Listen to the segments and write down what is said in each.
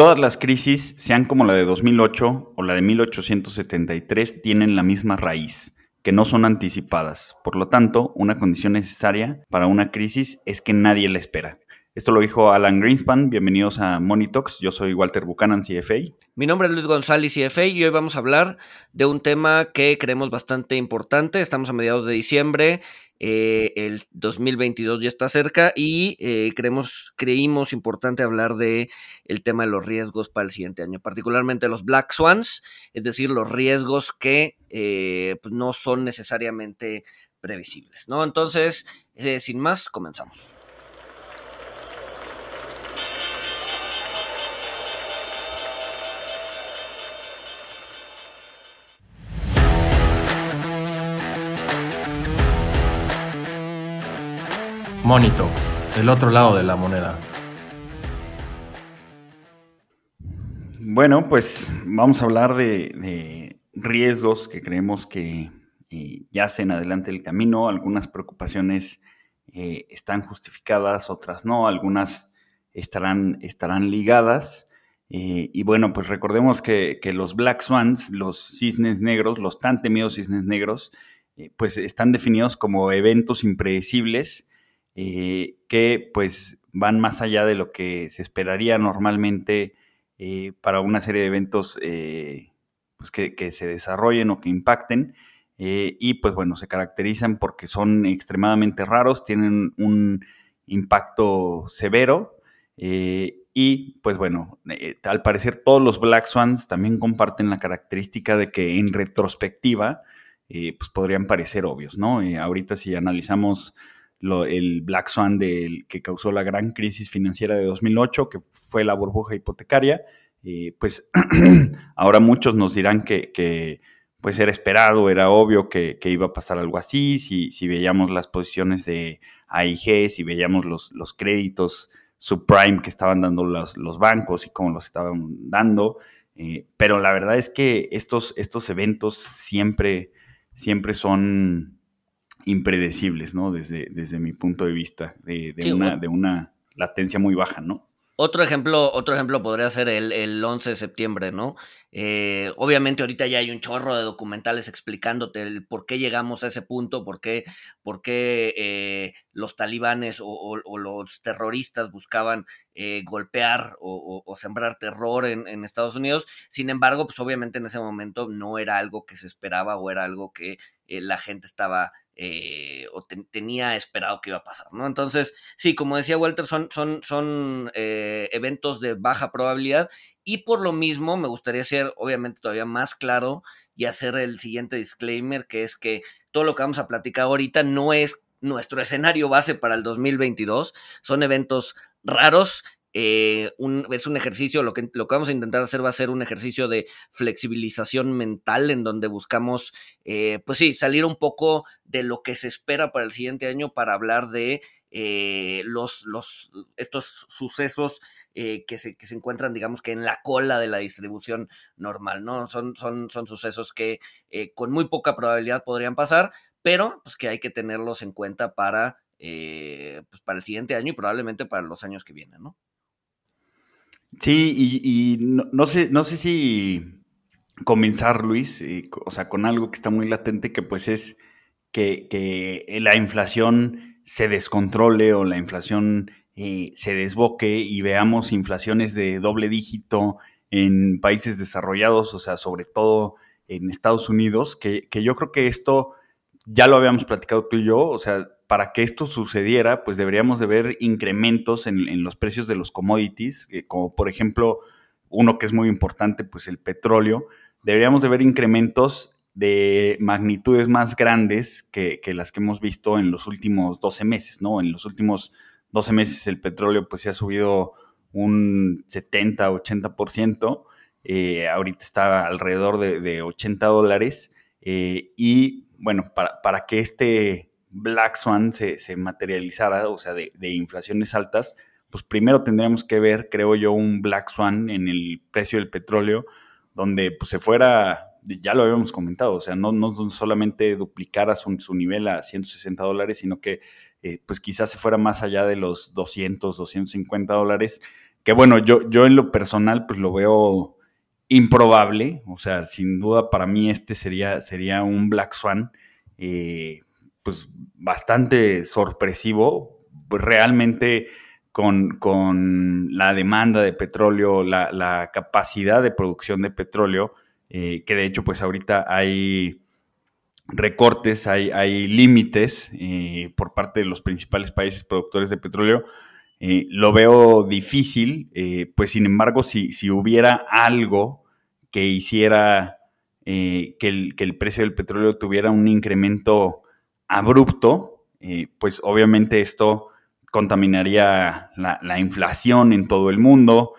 Todas las crisis, sean como la de 2008 o la de 1873, tienen la misma raíz, que no son anticipadas. Por lo tanto, una condición necesaria para una crisis es que nadie la espera. Esto lo dijo Alan Greenspan. Bienvenidos a Monitox. Yo soy Walter Buchanan, CFA. Mi nombre es Luis González, CFA, y hoy vamos a hablar de un tema que creemos bastante importante. Estamos a mediados de diciembre. Eh, el 2022 ya está cerca y eh, creemos, creímos importante hablar de el tema de los riesgos para el siguiente año, particularmente los black swans, es decir, los riesgos que eh, pues, no son necesariamente previsibles, ¿no? Entonces, sin más, comenzamos. Monito, el otro lado de la moneda. Bueno, pues vamos a hablar de, riesgos que creemos que eh, yacen adelante el camino. Algunas preocupaciones eh, están justificadas, otras no, algunas estarán, estarán ligadas. Eh, y bueno, pues recordemos que, que, los Black Swans, los cisnes negros, los tan temidos cisnes negros, pues están definidos como eventos impredecibles eh, que pues van más allá de lo que se esperaría normalmente eh, para una serie de eventos eh, pues que, se desarrollen o que impacten. y pues bueno, se caracterizan porque son extremadamente raros, tienen un impacto severo y pues bueno, al parecer todos los Black Swans también comparten la característica de que en retrospectiva pues podrían parecer obvios, ¿no? ahorita si analizamos el Black Swan del, que causó la gran crisis financiera de 2008, que fue la burbuja hipotecaria, pues ahora muchos nos dirán que, pues era esperado, era obvio que, iba a pasar algo así, si, si veíamos las posiciones de AIG, si veíamos los, los créditos subprime que estaban dando los, los bancos y cómo los estaban dando, eh, pero la verdad es que estos, estos eventos siempre, siempre son impredecibles, ¿no? Desde, desde mi punto de vista, de, una, de una latencia muy baja, ¿no? Otro ejemplo, otro ejemplo podría ser el, el 11 de septiembre, ¿no? Eh, obviamente ahorita ya hay un chorro de documentales explicándote el por qué llegamos a ese punto, por qué, por qué eh, los talibanes o, los terroristas buscaban eh, golpear o, sembrar terror en, en, Estados Unidos. Sin embargo, pues obviamente en ese momento no era algo que se esperaba o era algo que la gente estaba eh, o tenía esperado que iba a pasar, ¿no? Entonces, sí, como decía Walter, son, son, son eh, eventos de baja probabilidad y por lo mismo me gustaría ser obviamente todavía más claro y hacer el siguiente disclaimer, que es que todo lo que vamos a platicar ahorita no es nuestro escenario base para el 2022, son eventos raros eh, es un ejercicio, lo que, lo que vamos a intentar hacer va a ser un ejercicio de flexibilización mental en donde buscamos, eh, pues sí, salir un poco de lo que se espera para el siguiente año para hablar de eh, los, los, estos sucesos que, se, que se encuentran, digamos que en la cola de la distribución normal, ¿no? Son, son, son sucesos que con muy poca probabilidad podrían pasar, pero pues que hay que tenerlos en cuenta para, pues, para el siguiente año y probablemente para los años que vienen, ¿no? Sí, y, no, sé, no sé si comenzar, Luis, eh, o sea, con algo que está muy latente, que pues es que, la inflación se descontrole o la inflación eh, se desboque y veamos inflaciones de doble dígito en países desarrollados, o sea, sobre todo en Estados Unidos, que, que yo creo que esto ya lo habíamos platicado tú y yo, o sea, para que esto sucediera, pues deberíamos de ver incrementos en, los precios de los commodities, eh, como por ejemplo uno que es muy importante, pues el petróleo. Deberíamos de ver incrementos de magnitudes más grandes que, las que hemos visto en los últimos 12 meses, ¿no? En los últimos 12 meses el petróleo pues se ha subido un 70, 80%, eh, ahorita está alrededor de, 80 dólares eh, y bueno, para, para que este Black Swan se, materializara, o sea, de, inflaciones altas, pues primero tendríamos que ver, creo yo, un Black Swan en el precio del petróleo, donde pues, se fuera, ya lo habíamos comentado, o sea, no, no solamente duplicara su, su nivel a 160 dólares, sino que eh, pues quizás se fuera más allá de los 200, 250 dólares, que bueno, yo, yo en lo personal pues lo veo improbable, o sea, sin duda para mí este sería, sería un Black Swan, eh, pues bastante sorpresivo, realmente con, con, la demanda de petróleo, la, capacidad de producción de petróleo, eh, que de hecho pues ahorita hay recortes, hay, hay límites eh, por parte de los principales países productores de petróleo, eh, lo veo difícil, pues sin embargo, si, si, hubiera algo que hiciera que el, que, el, precio del petróleo tuviera un incremento abrupto, pues obviamente esto contaminaría la, la, inflación en todo el mundo.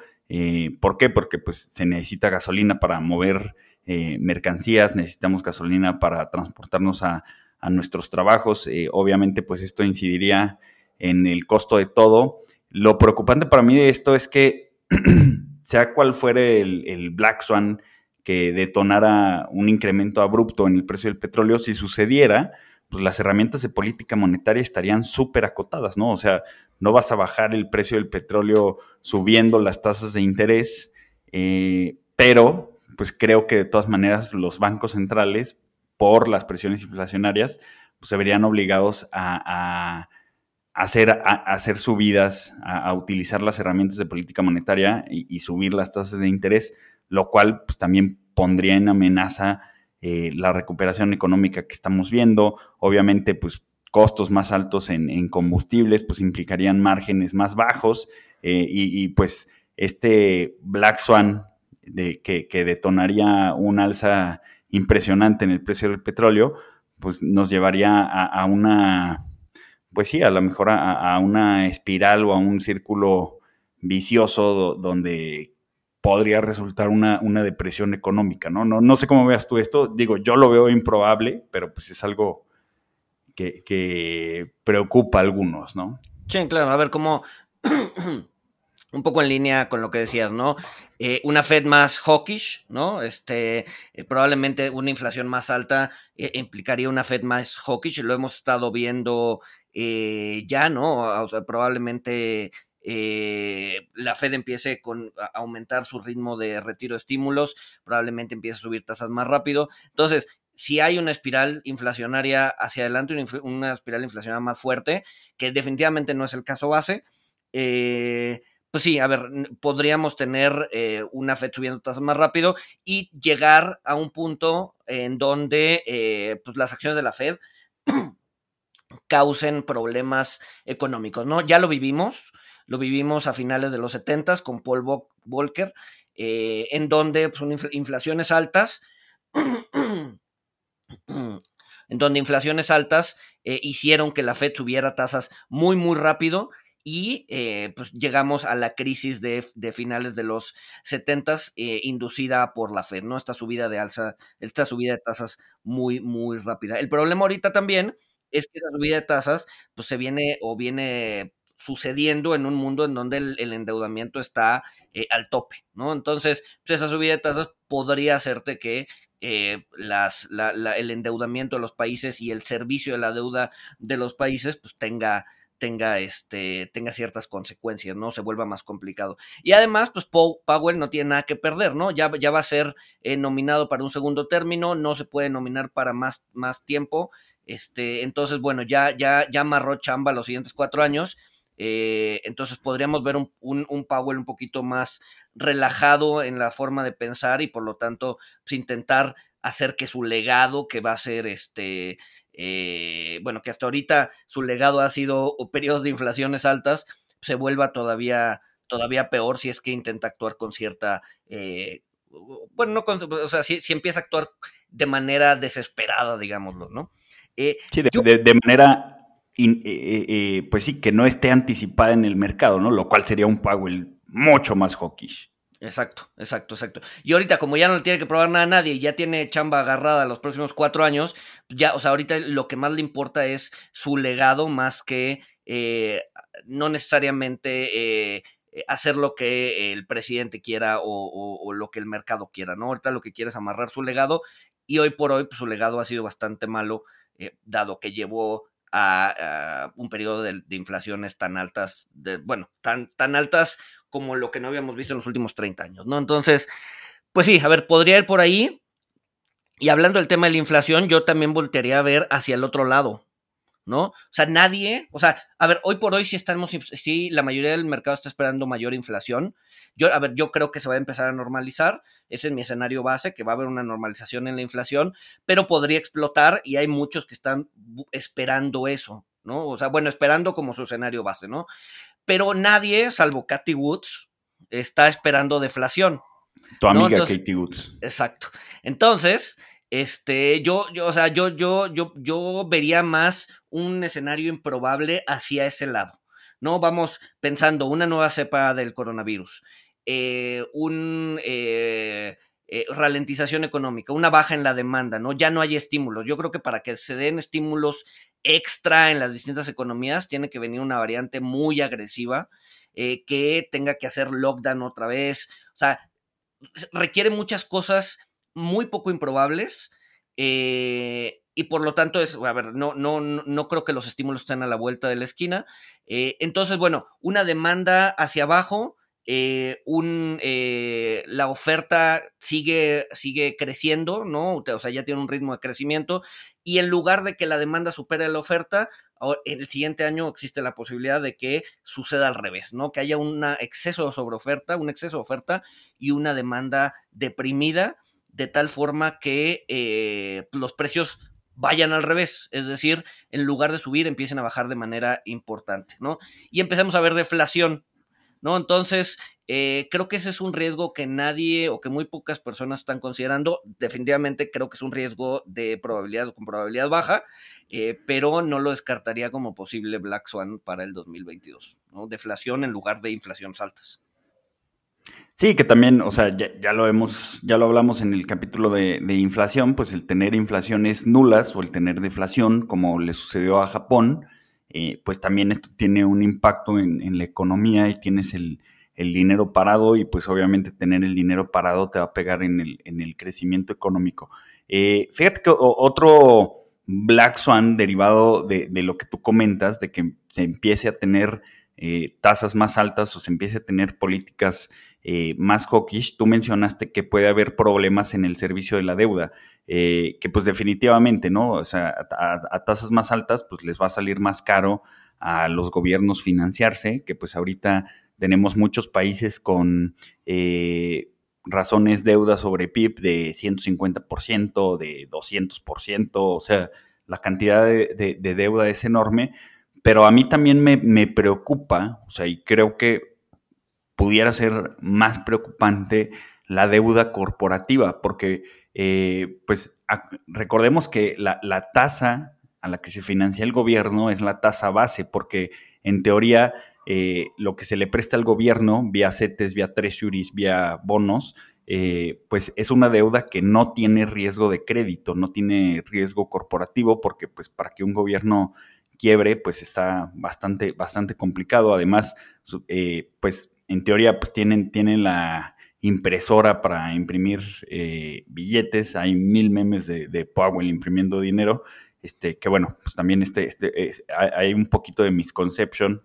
¿Por qué? Porque pues, se necesita gasolina para mover eh, mercancías, necesitamos gasolina para transportarnos a, nuestros trabajos. Eh, obviamente, pues esto incidiría en el costo de todo. Lo preocupante para mí de esto es que, sea cual fuere el, Black Swan que detonara un incremento abrupto en el precio del petróleo, si sucediera, pues las herramientas de política monetaria estarían súper acotadas, ¿no? O sea, no vas a bajar el precio del petróleo subiendo las tasas de interés, eh, pero pues creo que de todas maneras los bancos centrales, por las presiones inflacionarias, pues se verían obligados a, hacer, a, hacer subidas, a, utilizar las herramientas de política monetaria y, subir las tasas de interés, lo cual pues, también pondría en amenaza eh, la recuperación económica que estamos viendo. Obviamente, pues costos más altos en, combustibles, pues implicarían márgenes más bajos eh, y, pues este Black Swan de, que, detonaría un alza impresionante en el precio del petróleo, pues nos llevaría a, una, pues sí, a lo mejor a, una espiral o a un círculo vicioso donde podría resultar una, una, depresión económica, ¿no? ¿no? No sé cómo veas tú esto, digo, yo lo veo improbable, pero pues es algo que, preocupa a algunos, ¿no? Sí, claro, a ver cómo un poco en línea con lo que decías, ¿no? Eh, una Fed más hawkish, ¿no? Este, eh, probablemente una inflación más alta eh, implicaría una Fed más hawkish, lo hemos estado viendo ya, ¿no? probablemente la Fed empiece con, a aumentar su ritmo de retiro de estímulos, probablemente empiece a subir tasas más rápido. Entonces, si hay una espiral inflacionaria hacia adelante, una, espiral inflacionaria más fuerte, que definitivamente no es el caso base, eh, pues sí, a ver, podríamos tener eh, una Fed subiendo tasas más rápido y llegar a un punto en donde pues las acciones de la Fed causen problemas económicos, ¿no? Ya lo vivimos, lo vivimos a finales de los 70 con Paul Volcker, eh, en donde son pues, inflaciones altas, en donde inflaciones altas eh, hicieron que la Fed subiera tasas muy, muy rápido y eh, pues llegamos a la crisis de, finales de los 70 eh, inducida por la Fed, ¿no? Esta subida de alza, esta subida de tasas muy, muy rápida. El problema ahorita también es que esa subida de tasas pues se viene o viene sucediendo en un mundo en donde el, endeudamiento está eh, al tope, ¿no? Entonces, pues esa subida de tasas podría hacerte que las, el endeudamiento de los países y el servicio de la deuda de los países pues tenga tenga, este, tenga ciertas consecuencias, ¿no? Se vuelva más complicado. Y además, pues Powell no tiene nada que perder, ¿no? Ya, ya va a ser eh, nominado para un segundo término, no se puede nominar para más, más tiempo. Este, entonces, bueno, ya, ya, ya amarró chamba los siguientes cuatro años. Eh, entonces podríamos ver un, un, Powell un poquito más relajado en la forma de pensar y por lo tanto pues, intentar hacer que su legado, que va a ser este, eh, bueno, que hasta ahorita su legado ha sido periodos de inflaciones altas, se vuelva todavía, todavía peor si es que intenta actuar con cierta, eh, bueno, no o sea, si, empieza a actuar de manera desesperada, digámoslo, ¿no? Eh, sí, de, manera, pues sí, que no esté anticipada en el mercado, ¿no? Lo cual sería un Powell mucho más hawkish. Exacto, exacto, exacto. Y ahorita, como ya no le tiene que probar nada a nadie ya tiene chamba agarrada los próximos cuatro años, ya, o sea, ahorita lo que más le importa es su legado más que eh, no necesariamente eh, hacer lo que el presidente quiera o, lo que el mercado quiera, ¿no? Ahorita lo que quiere es amarrar su legado y hoy por hoy pues, su legado ha sido bastante malo, eh, dado que llevó a, un periodo de, inflaciones tan altas, de, bueno, tan, tan altas como lo que no habíamos visto en los últimos 30 años, ¿no? Entonces, pues sí, a ver, podría ir por ahí. Y hablando del tema de la inflación, yo también voltearía a ver hacia el otro lado, ¿no? O sea, nadie, o sea, a ver, hoy por hoy sí estamos, sí, la mayoría del mercado está esperando mayor inflación. Yo, a ver, yo creo que se va a empezar a normalizar. Ese es mi escenario base, que va a haber una normalización en la inflación, pero podría explotar y hay muchos que están esperando eso, ¿no? O sea, bueno, esperando como su escenario base, ¿no? Pero nadie, salvo Cathy Woods, está esperando deflación. Tu amiga Katie Woods. Exacto. Entonces, este, yo, yo, o sea, yo, yo, yo, yo vería más un escenario improbable hacia ese lado. ¿No? Vamos pensando una nueva cepa del coronavirus, eh, un eh, eh, ralentización económica, una baja en la demanda, ¿no? Ya no hay estímulos. Yo creo que para que se den estímulos extra en las distintas economías, tiene que venir una variante muy agresiva que tenga que hacer lockdown otra vez. O sea, requiere muchas cosas muy poco improbables. Eh, y por lo tanto, es, a ver, no, no, no creo que los estímulos estén a la vuelta de la esquina. Eh, entonces, bueno, una demanda hacia abajo, eh, un, la oferta sigue, sigue creciendo, ¿no? O sea, ya tiene un ritmo de crecimiento. Y en lugar de que la demanda supere la oferta, el siguiente año existe la posibilidad de que suceda al revés, ¿no? Que haya un exceso sobre oferta, un exceso de oferta y una demanda deprimida de tal forma que eh, los precios vayan al revés, es decir, en lugar de subir empiecen a bajar de manera importante, ¿no? Y empecemos a ver deflación, ¿no? Entonces, eh, creo que ese es un riesgo que nadie o que muy pocas personas están considerando. Definitivamente creo que es un riesgo de probabilidad con probabilidad baja, eh, pero no lo descartaría como posible Black Swan para el 2022, ¿no? Deflación en lugar de inflaciones altas. Sí, que también, o sea, ya, lo hemos, ya lo hablamos en el capítulo de, inflación, pues el tener inflaciones nulas o el tener deflación, como le sucedió a Japón, eh, pues también esto tiene un impacto en, la economía y tienes el, dinero parado y pues obviamente tener el dinero parado te va a pegar en el, en el crecimiento económico. Eh, fíjate que otro Black Swan derivado de, lo que tú comentas, de que se empiece a tener eh, tasas más altas o se empiece a tener políticas eh, más hawkish, tú mencionaste que puede haber problemas en el servicio de la deuda, eh, que pues definitivamente, ¿no? O sea, a, tasas más altas, pues les va a salir más caro a los gobiernos financiarse, que pues ahorita tenemos muchos países con eh, razones deuda sobre PIB de 150%, de 200%, o sea, la cantidad de, deuda es enorme, pero a mí también me, me preocupa, o sea, y creo que pudiera ser más preocupante la deuda corporativa, porque eh, pues recordemos que la, tasa a la que se financia el gobierno es la tasa base, porque en teoría eh, lo que se le presta al gobierno vía CETES, vía treasuries, vía bonos, eh, pues es una deuda que no tiene riesgo de crédito, no tiene riesgo corporativo, porque pues para que un gobierno quiebre, pues está bastante, bastante complicado. Además, pues en teoría pues tienen, tienen la impresora para imprimir eh, billetes, hay mil memes de, Powell imprimiendo dinero, este, que bueno, pues también este, este hay un poquito de misconception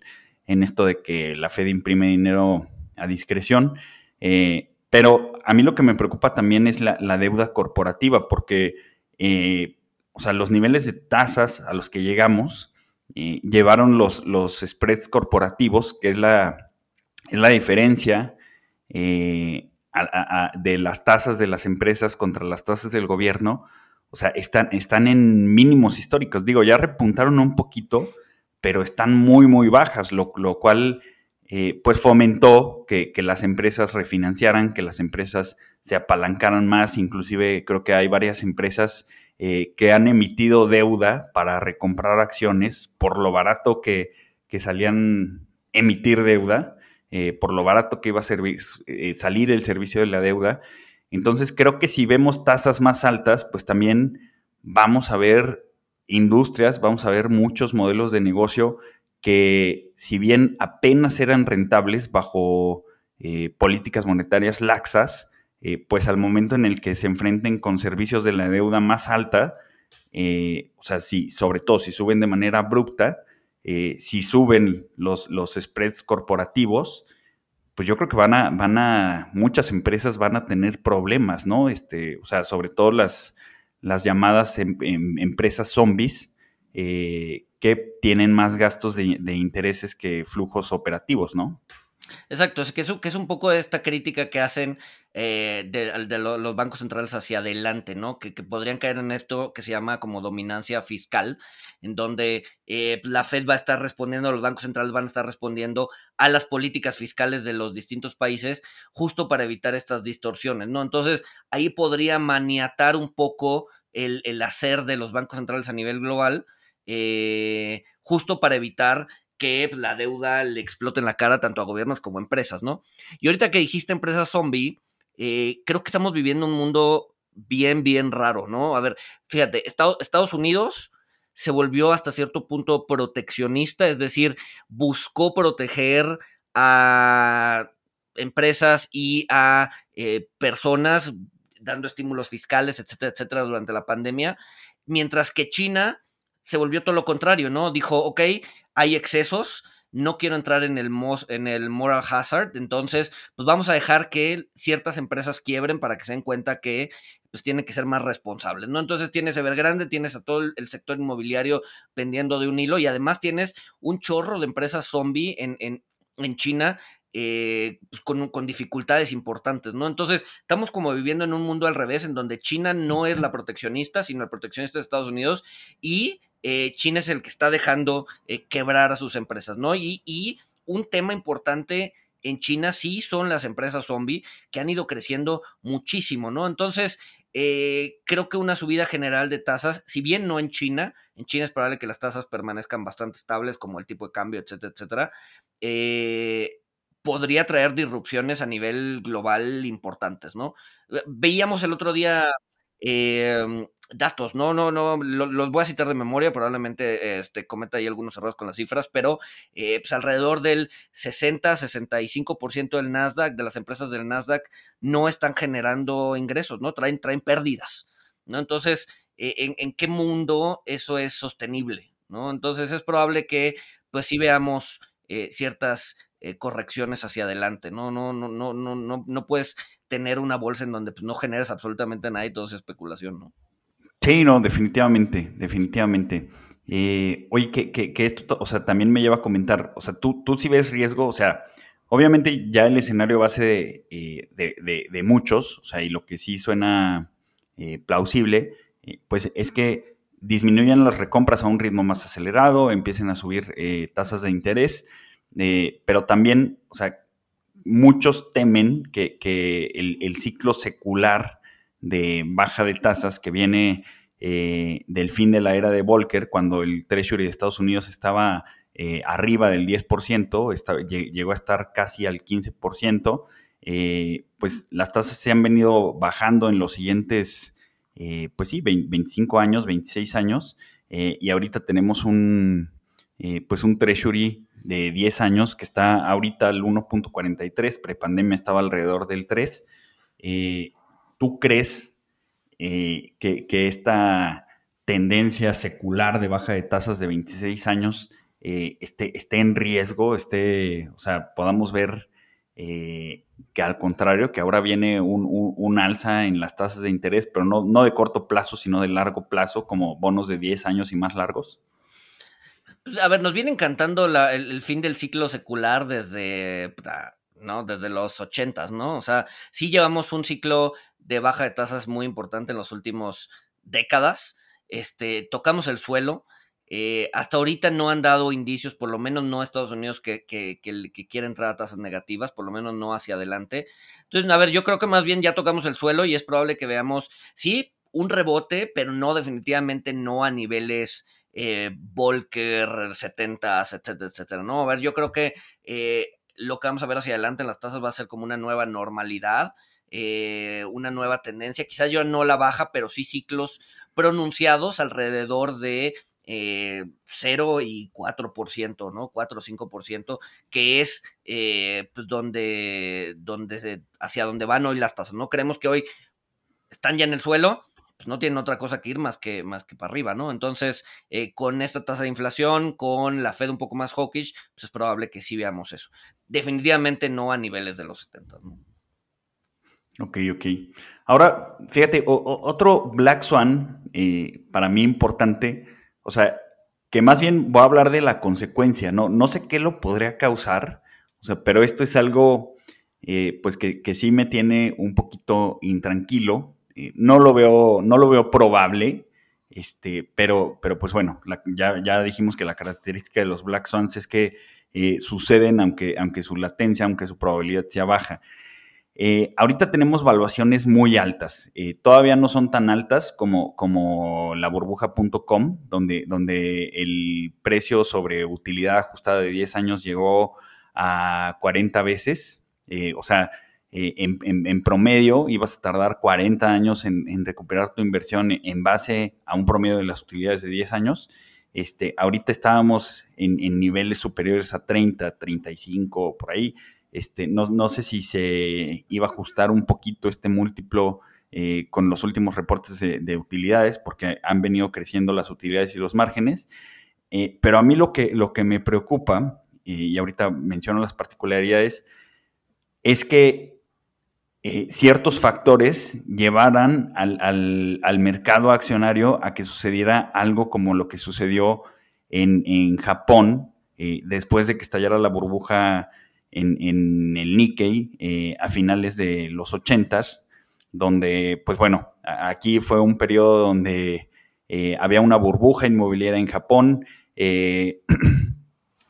en esto de que la Fed imprime dinero a discreción, eh, pero a mí lo que me preocupa también es la, deuda corporativa, porque eh, o sea, los niveles de tasas a los que llegamos llevaron los, los spreads corporativos, que es la, es la diferencia eh, de las tasas de las empresas contra las tasas del gobierno. O sea, están, están en mínimos históricos. Digo, ya repuntaron un poquito, pero están muy, muy bajas, lo, cual eh, pues fomentó que, las empresas refinanciaran, que las empresas se apalancaran más. Inclusive creo que hay varias empresas eh, que han emitido deuda para recomprar acciones por lo barato que, que salían emitir deuda eh, por lo barato que iba a eh, salir el servicio de la deuda. Entonces creo que si vemos tasas más altas, pues también vamos a ver industrias, vamos a ver muchos modelos de negocio que si bien apenas eran rentables bajo eh, políticas monetarias laxas, pues al momento en el que se enfrenten con servicios de la deuda más alta, o sea, si, sobre todo si suben de manera abrupta, eh, si suben los, los spreads corporativos, pues yo creo que van a, van a, muchas empresas van a tener problemas, ¿no? Este, o sea, sobre todo las, las llamadas em, em, empresas zombies, eh, que tienen más gastos de, de, intereses que flujos operativos, ¿no? Exacto, es que es, que es un poco esta crítica que hacen eh, de, los bancos centrales hacia adelante, ¿no? Que, podrían caer en esto que se llama como dominancia fiscal, en donde eh, la Fed va a estar respondiendo, los bancos centrales van a estar respondiendo a las políticas fiscales de los distintos países justo para evitar estas distorsiones, ¿no? Entonces ahí podría maniatar un poco el, hacer de los bancos centrales a nivel global, eh, justo para evitar que la deuda le explote en la cara tanto a gobiernos como a empresas, ¿no? Y ahorita que dijiste empresas zombie, eh, creo que estamos viviendo un mundo bien, bien raro, ¿no? A ver, fíjate, Estados Unidos se volvió hasta cierto punto proteccionista, es decir, buscó proteger a empresas y a eh, personas dando estímulos fiscales, etcétera, etcétera, durante la pandemia, mientras que China se volvió todo lo contrario, ¿no? Dijo, ok, hay excesos, no quiero entrar en el, en el moral hazard, entonces, pues vamos a dejar que ciertas empresas quiebren para que se den cuenta que pues tienen que ser más responsables, ¿no? Entonces tienes Evergrande, tienes a todo el sector inmobiliario pendiendo de un hilo y además tienes un chorro de empresas zombie en, en, en China eh, pues con, con, dificultades importantes, ¿no? Entonces, estamos como viviendo en un mundo al revés, en donde China no es la proteccionista, sino el proteccionista de Estados Unidos, y eh, China es el que está dejando eh, quebrar a sus empresas, ¿no? Y, un tema importante en China sí son las empresas zombie que han ido creciendo muchísimo, ¿no? Entonces, eh, creo que una subida general de tasas, si bien no en China, en China es probable que las tasas permanezcan bastante estables, como el tipo de cambio, etcétera, etcétera, podría traer disrupciones a nivel global importantes, ¿no? Veíamos el otro día eh, datos, no, no, no, los voy a citar de memoria, probablemente este, cometa ahí algunos errores con las cifras, pero eh, pues alrededor del 60-65% del Nasdaq, de las empresas del Nasdaq, no están generando ingresos, ¿no? Traen, traen pérdidas, ¿no? Entonces, eh, ¿en, ¿en, qué mundo eso es sostenible, ¿no? Entonces es probable que, pues sí veamos eh, ciertas correcciones hacia adelante, ¿no? No, no, no, no, no, no puedes tener una bolsa en donde pues, no generas absolutamente nada y todo es especulación, ¿no? Sí, no, definitivamente, definitivamente. Eh, oye, que, que, esto, o sea, también me lleva a comentar, o sea, tú, tú sí ves riesgo, o sea, obviamente ya el escenario base eh, de, de, muchos, o sea, y lo que sí suena eh, plausible, pues es que disminuyan las recompras a un ritmo más acelerado, empiecen a subir tasas de interés, pero también, o sea, muchos temen que, que el, ciclo secular de baja de tasas que viene eh, del fin de la era de Volcker, cuando el Treasury de Estados Unidos estaba eh, arriba del 10%, llegó a estar casi al 15%, eh, pues las tasas se han venido bajando en los siguientes, pues sí, 25 años, 26 años, y ahorita tenemos un, pues un Treasury de 10 años que está ahorita al 1.43, prepandemia estaba alrededor del 3. ¿Tú crees eh, que, esta tendencia secular de baja de tasas de 26 años eh, esté, esté, en riesgo, esté, o sea, podamos ver eh, que al contrario, que ahora viene un, alza en las tasas de interés, pero no, no de corto plazo, sino de largo plazo, como bonos de 10 años y más largos? Pues, a ver, nos viene encantando el, fin del ciclo secular desde, ¿no? Desde los ochentas, ¿no? O sea, sí llevamos un ciclo de baja de tasas muy importante en las últimas décadas. Este, tocamos el suelo. Eh, hasta ahorita no han dado indicios, por lo menos no Estados Unidos, que, que, que, entrar a tasas negativas, por lo menos no hacia adelante. Entonces, a ver, yo creo que más bien ya tocamos el suelo y es probable que veamos, sí, un rebote, pero no definitivamente no a niveles eh, Volcker 70, etcétera, etcétera. No, a ver, yo creo que eh, lo que vamos a ver hacia adelante en las tasas va a ser como una nueva normalidad. Eh, una nueva tendencia, quizás yo no la baja, pero sí ciclos pronunciados alrededor de 0 eh, y 4%, ¿no? 4 o 5%, que es eh, pues, donde, donde hacia donde van hoy las tasas, ¿no? Creemos que hoy están ya en el suelo, pues no tienen otra cosa que ir más que, más que para arriba, ¿no? Entonces, eh, con esta tasa de inflación, con la Fed un poco más hawkish, pues es probable que sí veamos eso. Definitivamente no a niveles de los 70, ¿no? Ok, ok. Ahora, fíjate, otro Black Swan, eh, para mí importante, o sea, que más bien voy a hablar de la consecuencia, ¿no? No sé qué lo podría causar, o sea, pero esto es algo, eh, pues, que, que, sí me tiene un poquito intranquilo, eh, no lo veo, no lo veo probable, este, pero, pero pues bueno, ya, ya, dijimos que la característica de los Black Swans es que eh, suceden aunque, aunque su latencia, aunque su probabilidad sea baja. Eh, ahorita tenemos valuaciones muy altas, todavía no son tan altas como, como la burbuja.com, donde, donde el precio sobre utilidad ajustada de 10 años llegó a 40 veces, o sea, eh, en, promedio ibas a tardar 40 años en, recuperar tu inversión en base a un promedio de las utilidades de 10 años. Este, ahorita estábamos en, niveles superiores a 30, 35, por ahí. Este, no, sé si se iba a ajustar un poquito este múltiplo eh, con los últimos reportes de, utilidades, porque han venido creciendo las utilidades y los márgenes. Eh, pero a mí lo que, lo que me preocupa, y ahorita menciono las particularidades, es que eh, ciertos factores llevaran al, mercado accionario a que sucediera algo como lo que sucedió en, Japón eh, después de que estallara la burbuja en, el Nikkei eh, a finales de los 80 donde, pues bueno, aquí fue un periodo donde había una burbuja inmobiliaria en Japón,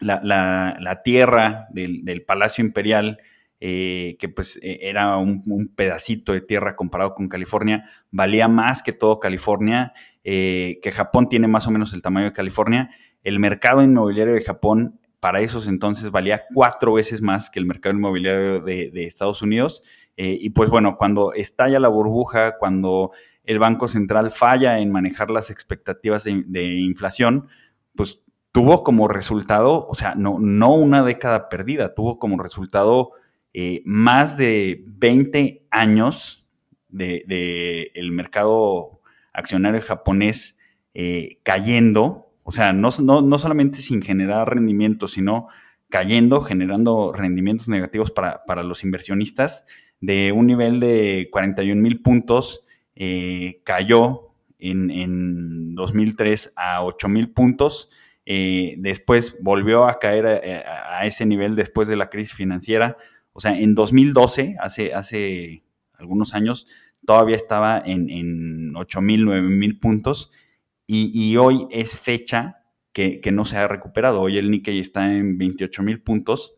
la, tierra del Palacio Imperial eh, que pues e, era un, pedacito de tierra comparado con California, valía más que todo California, eh, que Japón tiene más o menos el tamaño de California. El mercado inmobiliario de Japón para esos entonces valía cuatro veces más que el mercado inmobiliario de, Estados Unidos. Eh, y pues bueno, cuando estalla la burbuja, cuando el Banco Central falla en manejar las expectativas de, de inflación, pues tuvo como resultado, o sea, no, no una década perdida, tuvo como resultado eh, más de 20 años del de, el mercado accionario japonés eh, cayendo, o sea, no, no, solamente sin generar rendimientos, sino cayendo, generando rendimientos negativos para, los inversionistas, de un nivel de 41 mil puntos, eh, cayó en, en, 2003 a 8 mil puntos, después volvió a caer a, ese nivel después de la crisis financiera, o sea, en 2012, hace, hace algunos años, todavía estaba en, en 8 mil, 9 mil puntos y, hoy es fecha que, no se ha recuperado. Hoy el Nikkei está en 28 mil puntos.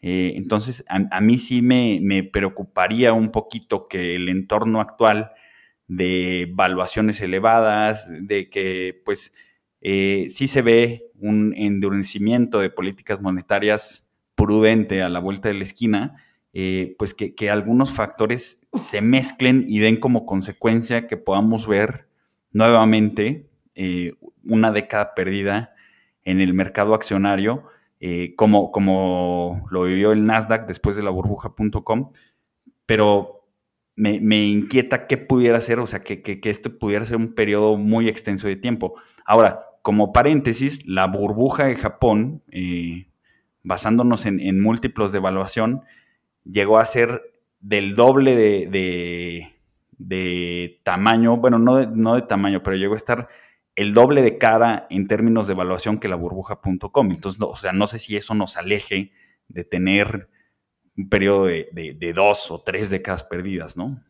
Eh, entonces, a, mí sí me, preocuparía un poquito que el entorno actual de valuaciones elevadas, de que pues eh, sí se ve un endurecimiento de políticas monetarias prudente a la vuelta de la esquina, eh, pues que, algunos factores se mezclen y den como consecuencia que podamos ver nuevamente eh, una década perdida en el mercado accionario, eh, como, como lo vivió el Nasdaq después de la burbuja.com, pero me, inquieta qué pudiera ser, o sea, que, que, que este pudiera ser un periodo muy extenso de tiempo. Ahora, como paréntesis, la burbuja de Japón, basándonos en, múltiplos de evaluación, llegó a ser del doble de, tamaño, bueno, no de, no de tamaño, pero llegó a estar el doble de cara en términos de evaluación que la burbuja.com. Entonces, o sea, no sé si eso nos aleje de tener un periodo de, dos o tres décadas perdidas, ¿no?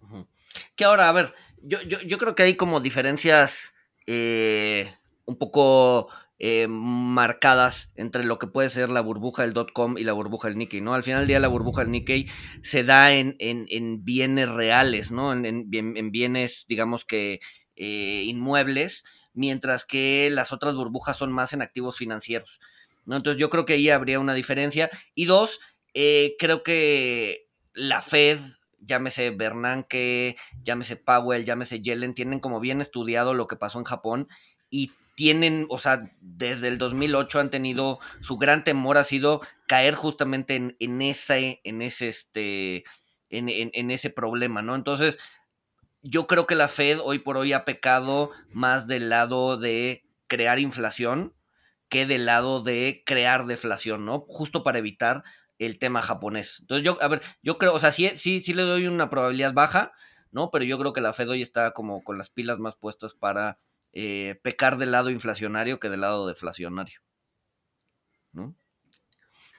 Que ahora, a ver, yo, yo, creo que hay como diferencias eh, un poco eh, marcadas entre lo que puede ser la burbuja del .com y la burbuja del Nikkei, ¿no? Al final del día la burbuja del Nikkei se da en, en, bienes reales, ¿no? En, bienes, digamos que eh, inmuebles, mientras que las otras burbujas son más en activos financieros, ¿no? Entonces yo creo que ahí habría una diferencia. Y dos, eh, creo que la Fed llámese Bernanke, llámese Powell, llámese Yellen, tienen como bien estudiado lo que pasó en Japón y tienen, o sea, desde el 2008 han tenido, su gran temor ha sido caer justamente en, en ese, en ese, este, en, ese problema, ¿no? Entonces, yo creo que la Fed hoy por hoy ha pecado más del lado de crear inflación que del lado de crear deflación, ¿no? Justo para evitar el tema japonés. Entonces yo, a ver, yo creo, o sea, sí, sí, sí le doy una probabilidad baja, ¿no? Pero yo creo que la Fed hoy está como con las pilas más puestas para eh, pecar del lado inflacionario que del lado deflacionario. ¿no?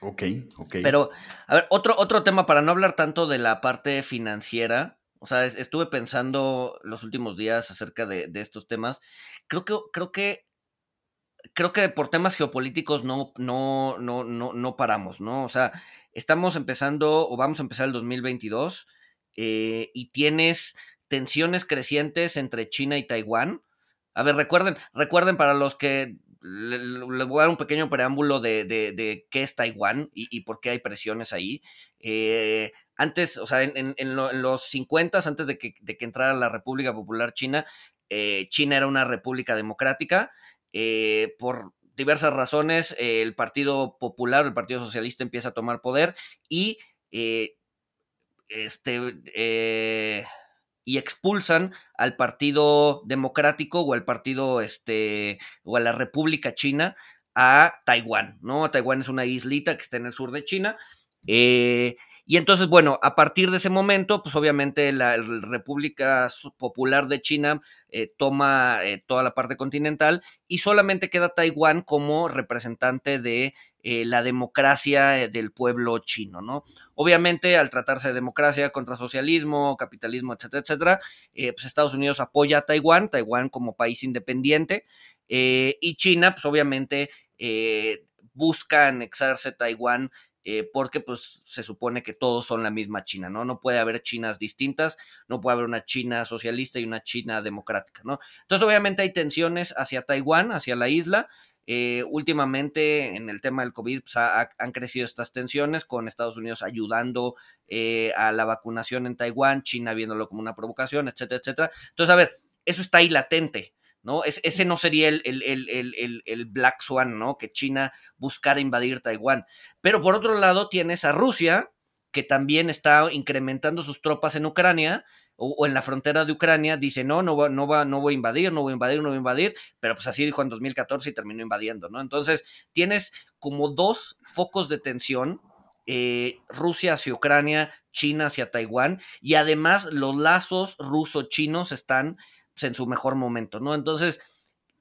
Ok, ok. Pero, a ver, otro, otro tema para no hablar tanto de la parte financiera. O sea, estuve pensando los últimos días acerca de, de estos temas. Creo que, creo que creo que por temas geopolíticos no, no, no, no, no paramos, ¿no? O sea, estamos empezando o vamos a empezar el 2022 eh, y tienes tensiones crecientes entre China y Taiwán. A ver, recuerden, recuerden para los que les voy a dar un pequeño preámbulo de, de, qué es Taiwán y, por qué hay presiones ahí. Eh, antes, o sea, en, los 50, antes de que, de que, entrara la República Popular China, eh, China era una república democrática. por diversas razones, el Partido Popular, el Partido Socialista empieza a tomar poder y este, eh, y expulsan al Partido Democrático o al Partido, este, o a la República China a Taiwán, ¿no? Taiwán es una islita que está en el sur de China. Eh, y entonces, bueno, a partir de ese momento, pues obviamente la, República Popular de China eh, toma toda la parte continental y solamente queda Taiwán como representante de eh, la democracia eh, del pueblo chino, ¿no? Obviamente, al tratarse de democracia contra socialismo, capitalismo, etcétera, etcétera, eh, pues Estados Unidos apoya a Taiwán, Taiwán como país independiente, y China, pues obviamente, busca anexarse Taiwán porque pues se supone que todos son la misma China, ¿no? No puede haber Chinas distintas, no puede haber una China socialista y una China democrática, ¿no? Entonces obviamente hay tensiones hacia Taiwán, hacia la isla, eh, últimamente en el tema del COVID pues, han crecido estas tensiones con Estados Unidos ayudando eh, a la vacunación en Taiwán, China viéndolo como una provocación, etcétera, etcétera. Entonces, a ver, eso está ahí latente. ¿no? ese no sería el, el, Black Swan, ¿no? Que China buscara invadir Taiwán. Pero por otro lado tienes a Rusia, que también está incrementando sus tropas en Ucrania o, en la frontera de Ucrania, dice, no, no, va, no, va, no voy a invadir, no voy a invadir, no voy a invadir, pero pues así dijo en 2014 y terminó invadiendo, ¿no? Entonces, tienes como dos focos de tensión, eh, Rusia hacia Ucrania, China hacia Taiwán, y además los lazos ruso-chinos están pues, en su mejor momento, ¿no? Entonces,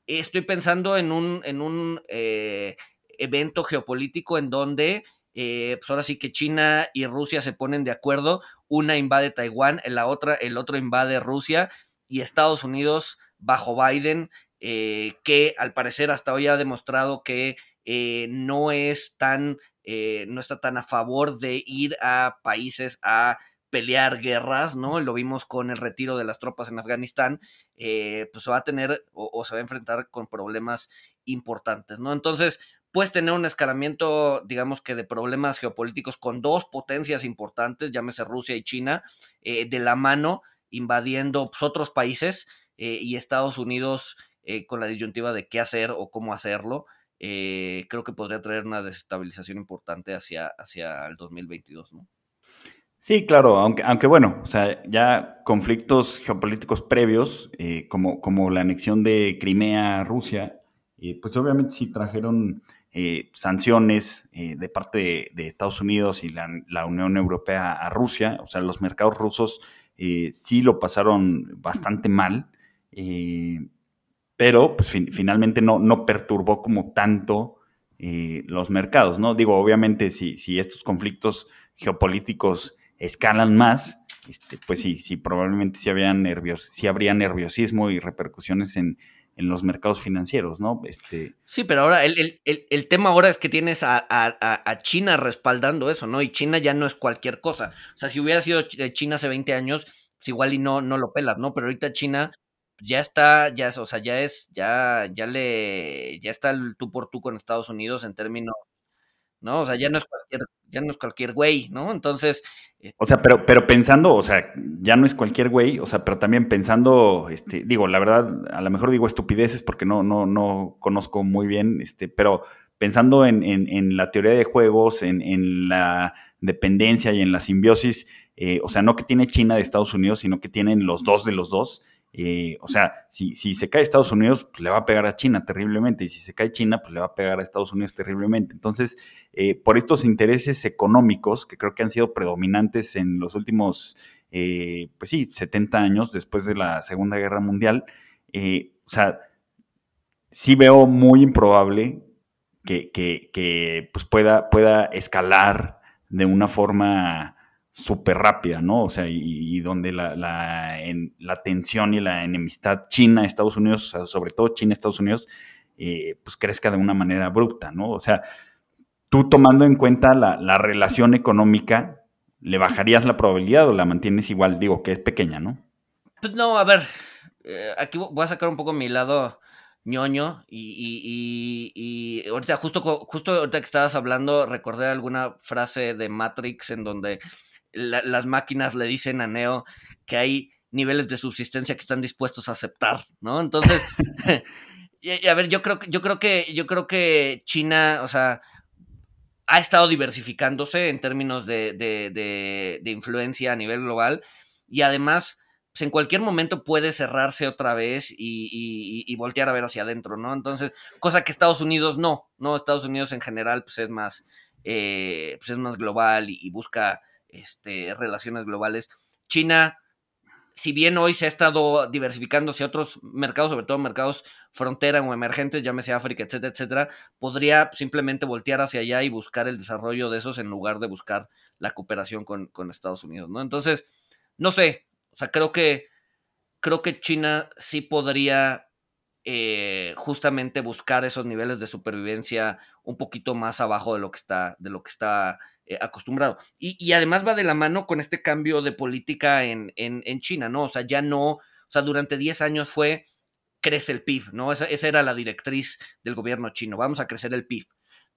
estoy pensando en un, en un eh, evento geopolítico en donde eh, pues ahora sí que China y Rusia se ponen de acuerdo, una invade Taiwán, la otra, el otro invade Rusia y Estados Unidos bajo Biden, eh, que al parecer hasta hoy ha demostrado que eh, no es tan, no está tan a favor de ir a países a pelear guerras, ¿no? Lo vimos con el retiro de las tropas en Afganistán, pues va a tener o, o, se va a enfrentar con problemas importantes, ¿no? Entonces, puedes tener un escalamiento, digamos que de problemas geopolíticos con dos potencias importantes, llámese Rusia y China, eh, de la mano, invadiendo pues, otros países eh, y Estados Unidos eh, con la disyuntiva de qué hacer o cómo hacerlo. creo que podría traer una desestabilización importante hacia, hacia el 2022, ¿no? Sí, claro, aunque, aunque bueno, o sea, ya conflictos geopolíticos previos, como, como la anexión de Crimea a Rusia, pues obviamente sí trajeron eh, sanciones eh, de parte de, Estados Unidos y la, Unión Europea a Rusia. O sea, los mercados rusos eh, sí lo pasaron bastante mal, pero pues finalmente no, no perturbó como tanto los mercados, ¿no? Digo, obviamente si, si estos conflictos geopolíticos escalan más, este, pues sí, sí, probablemente nervios, sí habría nerviosismo y repercusiones en, en los mercados financieros, ¿no? Este... Sí, pero ahora el, tema ahora es que tienes a, China respaldando eso, ¿no? Y China ya no es cualquier cosa. O sea, si hubiera sido China hace 20 años, pues igual y no, no lo pelas, ¿no? Pero ahorita China ya está, ya es, o sea, ya es, ya, ya le, ya está el tú por tú con Estados Unidos en términos ¿no? O sea, ya no es cualquier, ya no es cualquier güey, ¿no? Entonces. Eh, o sea, pero, pero pensando, o sea, ya no es cualquier güey, o sea, pero también pensando, este, digo, la verdad, a lo mejor digo estupideces porque no, no, no conozco muy bien, este, pero pensando en, en, la teoría de juegos, en, en, la dependencia y en la simbiosis, eh, o sea, no que tiene China de Estados Unidos, sino que tienen los dos de los dos. Eh, o sea, si, se cae Estados Unidos, pues le va a pegar a China terriblemente, y si se cae China, pues le va a pegar a Estados Unidos terriblemente. Entonces, eh, por estos intereses económicos que creo que han sido predominantes en los últimos, pues sí, 70 años después de la Segunda Guerra Mundial, o sea, sí veo muy improbable que, que, pues pueda, pueda escalar de una forma súper rápida, ¿no? O sea, y, donde la, la, en, la, tensión y la enemistad China-Estados Unidos, o sea, sobre todo China-Estados Unidos, eh, pues crezca de una manera abrupta, ¿no? O sea, tú tomando en cuenta la, la, relación económica, ¿le bajarías la probabilidad o la mantienes igual? Digo, que es pequeña, ¿no? Pues no, a ver, eh, aquí voy a sacar un poco mi lado ñoño y, y, ahorita justo, justo ahorita que estabas hablando recordé alguna frase de Matrix en donde las máquinas le dicen a Neo que hay niveles de subsistencia que están dispuestos a aceptar, ¿no? Entonces, y, a ver, yo creo, yo creo que, yo creo que China, o sea, ha estado diversificándose en términos de, de, de influencia a nivel global y además pues en cualquier momento puede cerrarse otra vez y, y, voltear a ver hacia adentro, ¿no? Entonces, cosa que Estados Unidos no, ¿no? Estados Unidos en general, pues es más, eh, pues es más global y, busca este, relaciones globales. China, si bien hoy se ha estado diversificando hacia otros mercados, sobre todo mercados frontera o emergentes, llámese África, etcétera, etcétera, podría simplemente voltear hacia allá y buscar el desarrollo de esos en lugar de buscar la cooperación con, Estados Unidos, ¿no? Entonces, no sé, o sea, creo que, creo que China sí podría eh, justamente buscar esos niveles de supervivencia un poquito más abajo de lo que está, de lo que está eh, acostumbrado. Y, además va de la mano con este cambio de política en, en, China, ¿no? O sea, ya no, o sea, durante 10 años fue crece el PIB, ¿no? Esa, esa, era la directriz del gobierno chino, vamos a crecer el PIB,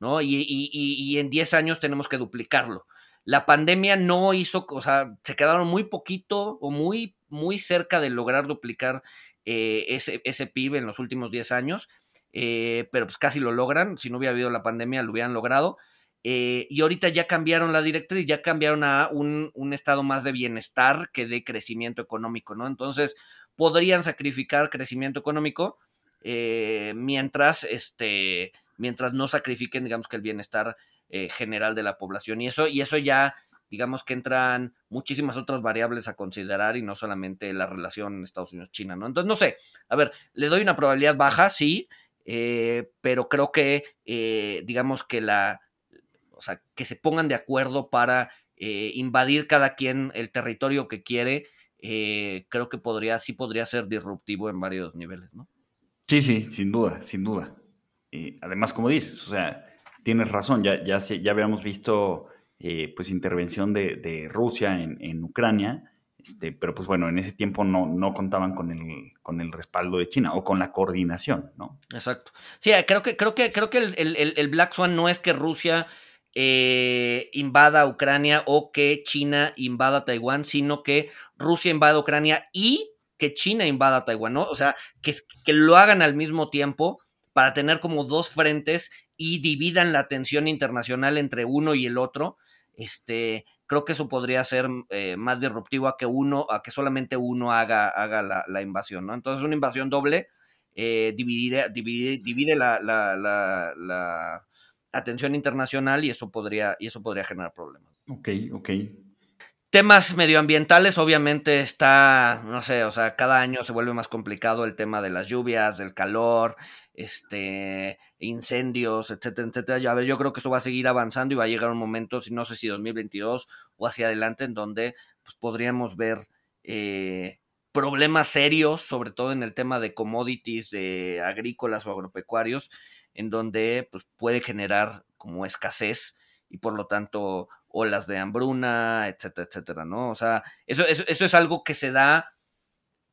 ¿no? Y, y, y en 10 años tenemos que duplicarlo. La pandemia no hizo, o sea, se quedaron muy poquito o muy, muy cerca de lograr duplicar eh, ese, ese PIB en los últimos 10 años, eh, pero pues casi lo logran. Si no hubiera habido la pandemia, lo hubieran logrado. Eh, y ahorita ya cambiaron la directriz, ya cambiaron a un, un, estado más de bienestar que de crecimiento económico, ¿no? Entonces, podrían sacrificar crecimiento económico mientras, este, mientras no sacrifiquen, digamos que el bienestar eh, general de la población. Y eso, y eso ya, digamos que entran muchísimas otras variables a considerar y no solamente la relación Estados Unidos-China, ¿no? Entonces, no sé, a ver, le doy una probabilidad baja, sí, eh, pero creo que, eh, digamos que la, o sea, que se pongan de acuerdo para invadir cada quien el territorio que quiere, creo que podría, sí podría ser disruptivo en varios niveles, ¿no? Sí, sí, sin duda, sin duda. Y además, como dices, o sea, tienes razón, ya, ya, ya habíamos visto eh, pues intervención de, Rusia en, Ucrania, este, pero pues bueno, en ese tiempo no, no contaban con el, con el respaldo de China o con la coordinación, ¿no? Exacto. Sí, creo que, creo que, creo que el, Black Swan no es que Rusia eh, invada Ucrania o que China invada Taiwán, sino que Rusia invada Ucrania y que China invada Taiwán, ¿no? O sea, que, lo hagan al mismo tiempo para tener como dos frentes y dividan la atención internacional entre uno y el otro, este, creo que eso podría ser eh, más disruptivo a que uno, a que solamente uno haga, la, invasión, ¿no? Entonces una invasión doble eh, divide, divide, la, atención internacional y eso podría, y eso podría generar problemas. Ok, ok. Temas medioambientales, obviamente está, no sé, o sea, cada año se vuelve más complicado el tema de las lluvias, del calor, este, incendios, etcétera, etcétera. Yo, a ver, yo creo que eso va a seguir avanzando y va a llegar un momento, si no sé si 2022 o hacia adelante, en donde pues, podríamos ver eh, problemas serios, sobre todo en el tema de commodities, de agrícolas o agropecuarios, en donde pues, puede generar como escasez y por lo tanto olas de hambruna, etcétera, etcétera, ¿no? O sea, eso, eso, es algo que se da,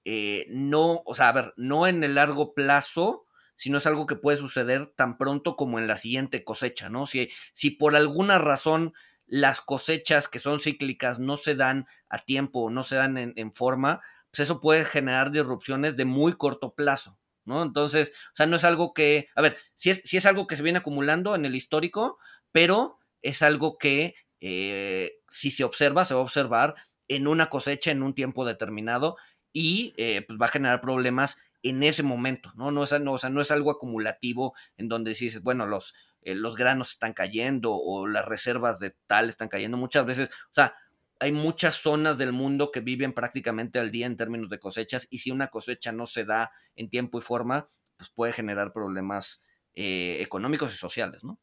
eh, no, o sea, a ver, no en el largo plazo, sino es algo que puede suceder tan pronto como en la siguiente cosecha, ¿no? Si, si por alguna razón las cosechas que son cíclicas no se dan a tiempo, no se dan en, forma, pues eso puede generar disrupciones de muy corto plazo, ¿no? Entonces, o sea, no es algo que, a ver, si es, si es algo que se viene acumulando en el histórico, pero es algo que eh, si se observa, se va a observar en una cosecha en un tiempo determinado y pues va a generar problemas en ese momento, ¿no? No es, no, o sea, no es algo acumulativo en donde dices, bueno, los, los granos están cayendo o las reservas de tal están cayendo. Muchas veces, o sea, hay muchas zonas del mundo que viven prácticamente al día en términos de cosechas y si una cosecha no se da en tiempo y forma, pues puede generar problemas eh, económicos y sociales, ¿no?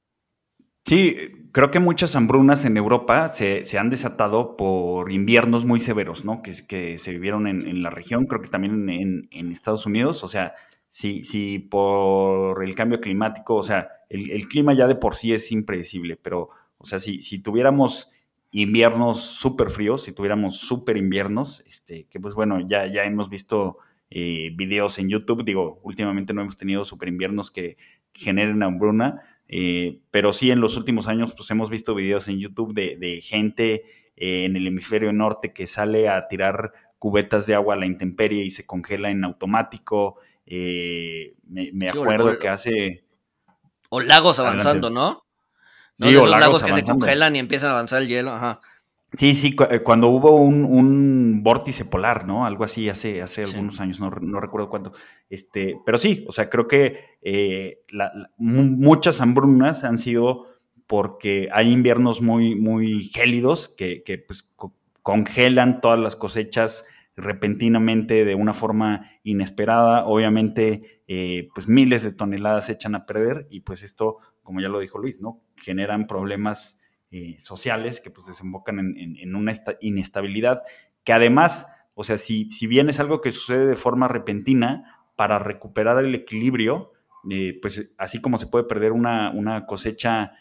Sí, creo que muchas hambrunas en Europa se, han desatado por inviernos muy severos, ¿no? Que, que se vivieron en, la región, creo que también en, Estados Unidos. O sea, si, si por el cambio climático, o sea, el, clima ya de por sí es impredecible, pero, o sea, si, si tuviéramos inviernos súper fríos, si tuviéramos súper inviernos, este, que pues bueno, ya, ya hemos visto eh, videos en YouTube, digo, últimamente no hemos tenido súper inviernos que generen hambruna, eh, pero sí en los últimos años pues hemos visto videos en YouTube de, gente eh, en el hemisferio norte que sale a tirar cubetas de agua a la intemperie y se congela en automático. me, acuerdo que hace... O lagos avanzando, ¿no? Sí, o lagos, que se congelan y empiezan a avanzar el hielo, ajá. Sí, sí, eh, cuando hubo un, vórtice polar, ¿no? Algo así hace, hace algunos años, no, recuerdo cuánto. Este, pero sí, o sea, creo que eh, muchas hambrunas han sido porque hay inviernos muy, muy gélidos que, pues, congelan todas las cosechas repentinamente de una forma inesperada. Obviamente, eh, pues miles de toneladas se echan a perder y pues esto, como ya lo dijo Luis, ¿no? Generan problemas eh, sociales que pues desembocan en, una inestabilidad que además, o sea, si, si, bien es algo que sucede de forma repentina, para recuperar el equilibrio, eh, pues así como se puede perder una, cosecha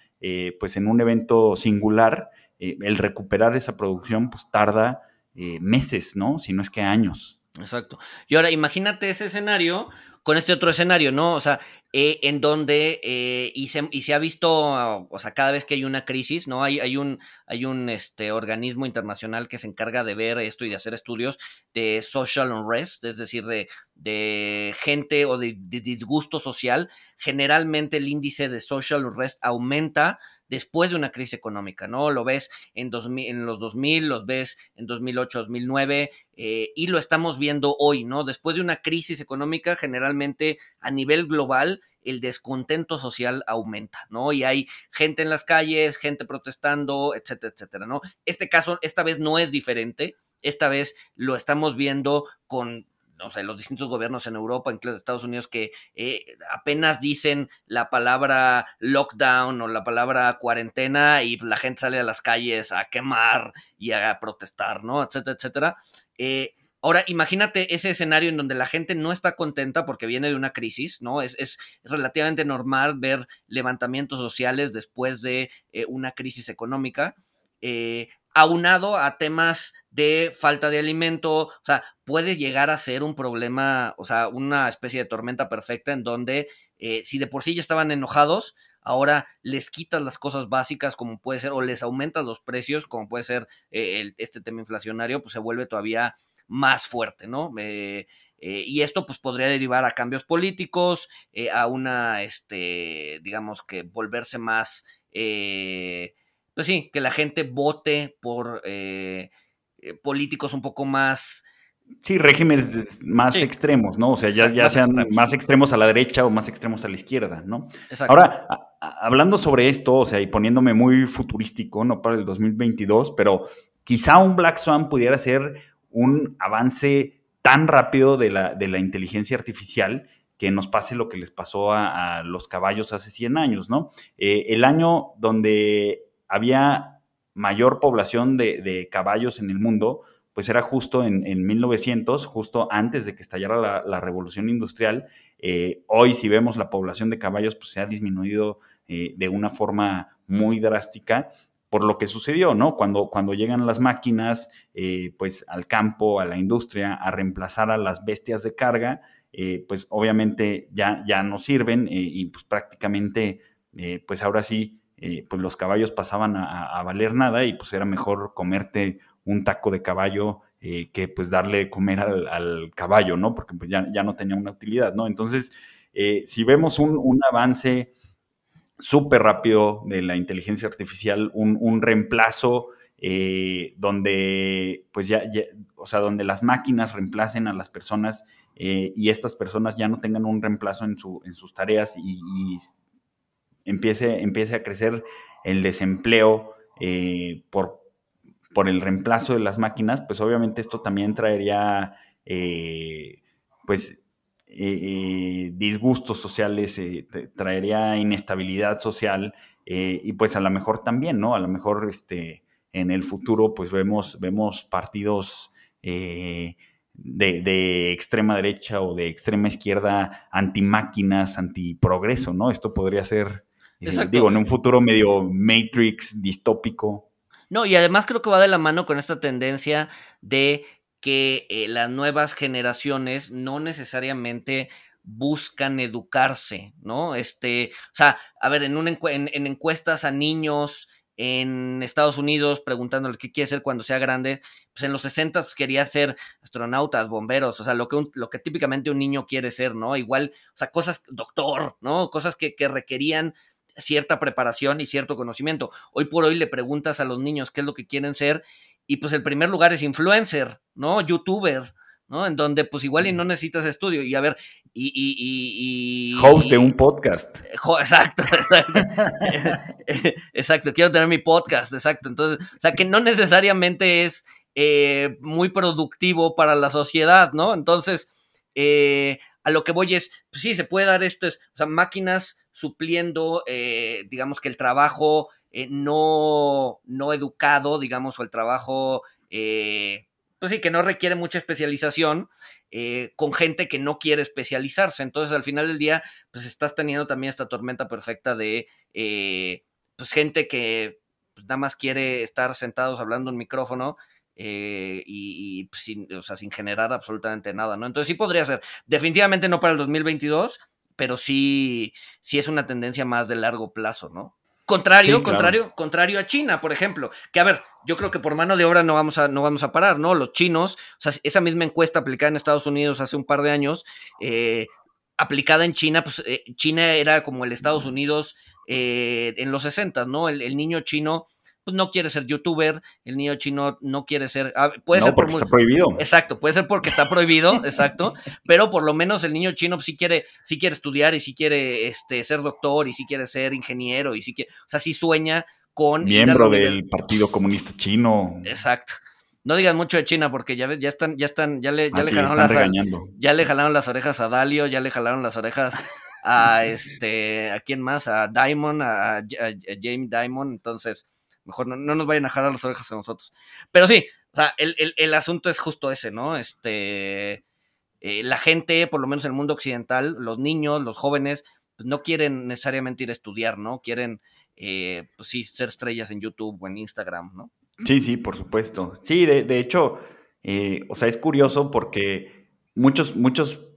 pues en un evento singular, el recuperar esa producción pues tarda meses, ¿no? Si no es que años. Exacto. Y ahora imagínate ese escenario con este otro escenario, ¿no? O sea, eh, en donde, eh, y, se, y, se, ha visto, o sea, cada vez que hay una crisis, ¿no? Hay, hay un, hay un este, organismo internacional que se encarga de ver esto y de hacer estudios de social unrest, es decir, de, de gente o de, de disgusto social. Generalmente el índice de social unrest aumenta después de una crisis económica, ¿no? Lo ves en, los 2000, los ves en 2008, 2009, eh, y lo estamos viendo hoy, ¿no? Después de una crisis económica, generalmente a nivel global, el descontento social aumenta, ¿no? Y hay gente en las calles, gente protestando, etcétera, etcétera, ¿no? Este caso, esta vez no es diferente, esta vez lo estamos viendo con no sé, los distintos gobiernos en Europa, incluso Estados Unidos, que eh, apenas dicen la palabra lockdown o la palabra cuarentena y la gente sale a las calles a quemar y a protestar, ¿no? Etcétera, etcétera. Eh, ahora, imagínate ese escenario en donde la gente no está contenta porque viene de una crisis, ¿no? Es, es, relativamente normal ver levantamientos sociales después de eh, una crisis económica. Eh, aunado a temas de falta de alimento, o sea, puede llegar a ser un problema, o sea, una especie de tormenta perfecta en donde eh, si de por sí ya estaban enojados, ahora les quitas las cosas básicas como puede ser, o les aumentas los precios como puede ser eh, este tema inflacionario, pues se vuelve todavía más fuerte, ¿no? Eh, y esto pues podría derivar a cambios políticos, a una, este, digamos que volverse más pues sí, que la gente vote por eh, eh, políticos un poco más... Sí, regímenes más extremos, ¿no? O sea, ya, ya sean más extremos a la derecha o más extremos a la izquierda, ¿no? Exacto. Ahora, hablando sobre esto, o sea, y poniéndome muy futurístico, no para el 2022, pero quizá un Black Swan pudiera ser un avance tan rápido de la, de la inteligencia artificial que nos pase lo que les pasó a, los caballos hace 100 años, ¿no? Eh, el año donde había mayor población de, caballos en el mundo, pues era justo en, 1900, justo antes de que estallara la, revolución industrial. Eh, hoy, si vemos la población de caballos, pues se ha disminuido eh, de una forma muy drástica por lo que sucedió, ¿no? Cuando, cuando llegan las máquinas, eh, pues al campo, a la industria, a reemplazar a las bestias de carga, pues obviamente ya, ya no sirven y pues prácticamente, pues ahora sí, eh, pues los caballos pasaban a, valer nada y pues era mejor comerte un taco de caballo eh, que pues darle comer al, caballo, ¿no? Porque pues ya, ya, no tenía una utilidad, ¿no? Entonces, eh, si vemos un, avance súper rápido de la inteligencia artificial, un, reemplazo eh, donde, pues ya, o sea, donde las máquinas reemplacen a las personas y estas personas ya no tengan un reemplazo en, su, en sus tareas y, empiece, empiece a crecer el desempleo eh, por, por el reemplazo de las máquinas, pues obviamente esto también traería, pues, disgustos sociales, traería inestabilidad social y pues a lo mejor también, ¿no? A lo mejor, este, en el futuro pues vemos, vemos partidos eh, de, extrema derecha o de extrema izquierda anti-máquinas, anti-progreso, ¿no? Esto podría ser, digo, en un futuro medio Matrix distópico. No, y además creo que va de la mano con esta tendencia de que eh, las nuevas generaciones no necesariamente buscan educarse, ¿no? Este, o sea, a ver, en, un en encuestas a niños en Estados Unidos preguntándole qué quiere ser cuando sea grande, pues en los 60 pues, quería ser astronautas, bomberos, o sea, lo que, lo que típicamente un niño quiere ser, ¿no? Igual, o sea, cosas, doctor, ¿no? Cosas que, que requerían cierta preparación y cierto conocimiento. Hoy por hoy le preguntas a los niños qué es lo que quieren ser y pues el primer lugar es influencer, ¿no? Youtuber, ¿no? En donde pues igual y no necesitas estudio. Y a ver, y... y, y, Host de un podcast. Exacto, exacto. exacto, quiero tener mi podcast, exacto. Entonces, o sea, que no necesariamente es eh, muy productivo para la sociedad, ¿no? Entonces, eh, a lo que voy es, pues sí, se puede dar esto, es, máquinas supliendo, eh, digamos que el trabajo no, no educado, digamos, o el trabajo pues sí, que no requiere mucha especialización, eh, con gente que no quiere especializarse. Entonces, al final del día, pues estás teniendo también esta tormenta perfecta de, eh, pues gente que pues, nada más quiere estar sentados hablando en micrófono. Eh, y, pues, sin, o sea, sin generar absolutamente nada, ¿no? Entonces sí podría ser, definitivamente no para el 2022, pero sí, sí es una tendencia más de largo plazo, ¿no? Contrario, contrario, contrario a China, por ejemplo. Que a ver, yo creo que por mano de obra no vamos a, no vamos a parar, ¿no? Los chinos, o sea, esa misma encuesta aplicada en Estados Unidos hace un par de años, eh, aplicada en China, pues eh, China era como el Estados Unidos eh, en los 60, ¿no? el, niño chino pues, no quiere ser youtuber, el niño chino no quiere ser. Ah, puede ser porque está prohibido. Exacto, puede ser porque está prohibido, exacto. Pero por lo menos el niño chino sí quiere, sí quiere estudiar y sí quiere este, ser doctor y sí quiere ser ingeniero y sí quiere. O sea, sí sueña con. Miembro del Partido Comunista Chino. Exacto. No digan mucho de China porque ya ya están, ya están, ya le, ya le jalaron las ya le jalaron las orejas a Dalio, ya le jalaron las orejas a este, a quién más, a Diamond, a, a James Diamond, entonces Mejor no, nos vayan a jalar las orejas a nosotros. Pero sí, o sea, el, asunto es justo ese, ¿no? Este, eh, la gente, por lo menos en el mundo occidental, los niños, los jóvenes, pues no quieren necesariamente ir a estudiar, ¿no? Quieren, eh, pues sí, ser estrellas en YouTube o en Instagram, ¿no? Sí, sí, por supuesto. Sí, de, hecho, eh, o sea, es curioso porque muchos, muchos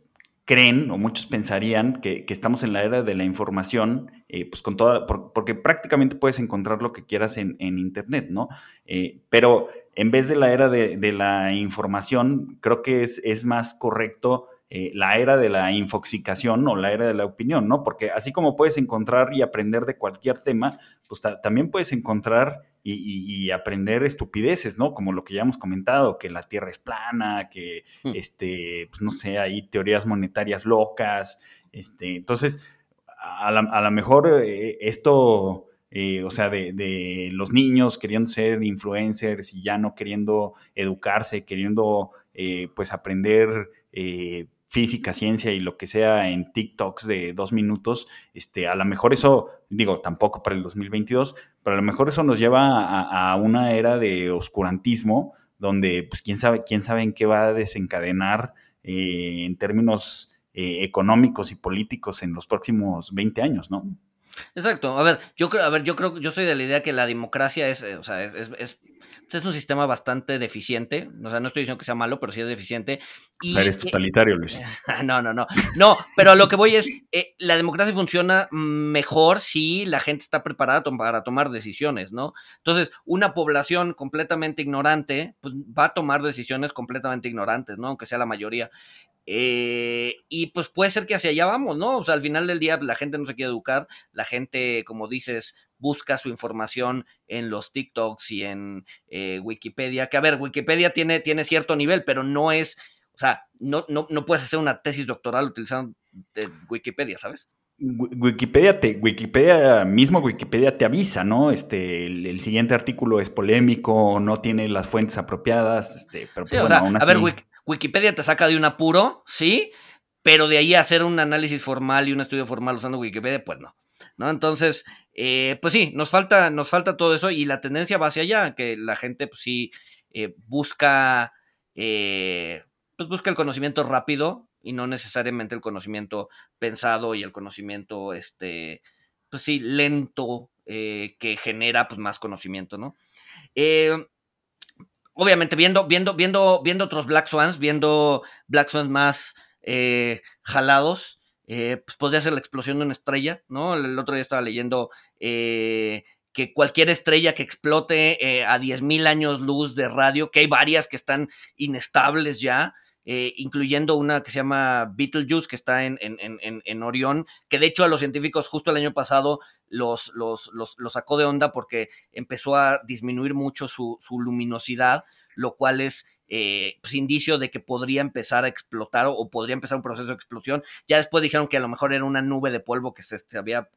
creen o muchos pensarían que, estamos en la era de la información, eh, pues con toda, porque prácticamente puedes encontrar lo que quieras en, Internet, ¿no? Eh, pero en vez de la era de, la información, creo que es, más correcto eh, la era de la infoxicación o la era de la opinión, ¿no? Porque así como puedes encontrar y aprender de cualquier tema, pues también puedes encontrar y, aprender estupideces, ¿no? Como lo que ya hemos comentado, que la Tierra es plana, que, hmm. este, pues no sé, hay teorías monetarias locas, este, entonces, a lo mejor eh, esto... Eh, o sea, de, los niños queriendo ser influencers y ya no queriendo educarse, queriendo pues aprender física, ciencia y lo que sea en TikToks de dos minutos, este, a lo mejor eso, digo, tampoco para el 2022, pero a lo mejor eso nos lleva a, una era de oscurantismo, donde pues quién sabe, quién sabe en qué va a desencadenar eh, en términos eh, económicos y políticos en los próximos 20 años, ¿no? Exacto. A ver, yo creo, a ver, yo creo, yo soy de la idea que la democracia es, eh, o sea, es este es un sistema bastante deficiente. O sea, no estoy diciendo que sea malo, pero sí es deficiente. Y, Eres totalitario, Luis. no, no, no. No, pero a lo que voy es, eh, la democracia funciona mejor si la gente está preparada para tomar decisiones, ¿no? Entonces, una población completamente ignorante pues, va a tomar decisiones completamente ignorantes, ¿no? Aunque sea la mayoría. Eh, y pues puede ser que hacia allá vamos, ¿no? O sea, al final del día la gente no se quiere educar, la gente, como dices, busca su información en los TikToks y en eh, Wikipedia, que a ver, Wikipedia tiene, tiene cierto nivel, pero no es, o sea, no, no, no puedes hacer una tesis doctoral utilizando Wikipedia, ¿sabes? Wikipedia te, Wikipedia, mismo Wikipedia te avisa, ¿no? Este, el, siguiente artículo es polémico, no tiene las fuentes apropiadas, este, pero pues, a ver, Wikipedia te saca de un apuro, sí, pero de ahí hacer un análisis formal y un estudio formal usando Wikipedia, pues no. ¿No? Entonces, eh, pues sí, nos falta, nos falta todo eso y la tendencia va hacia allá, que la gente, pues sí, eh, busca, eh, pues busca el conocimiento rápido, y no necesariamente el conocimiento pensado y el conocimiento, este, pues sí, lento que genera pues, más conocimiento, ¿no? Eh, obviamente, viendo, viendo, viendo, viendo otros Black Swans, viendo Black Swans más eh, pues podría ser la explosión de una estrella, ¿no? El otro día estaba leyendo que cualquier estrella que explote a 10.000 años luz de radio, que hay varias que están inestables ya, eh, incluyendo una que se llama Beetlejuice, que está en, en, Orión, que de hecho a los científicos justo el año pasado los, los, los, sacó de onda porque empezó a disminuir mucho su, su luminosidad, lo cual es eh, pues, indicio de que podría empezar a explotar o, podría empezar un proceso de explosión. Ya después dijeron que a lo mejor era una nube de polvo que se, había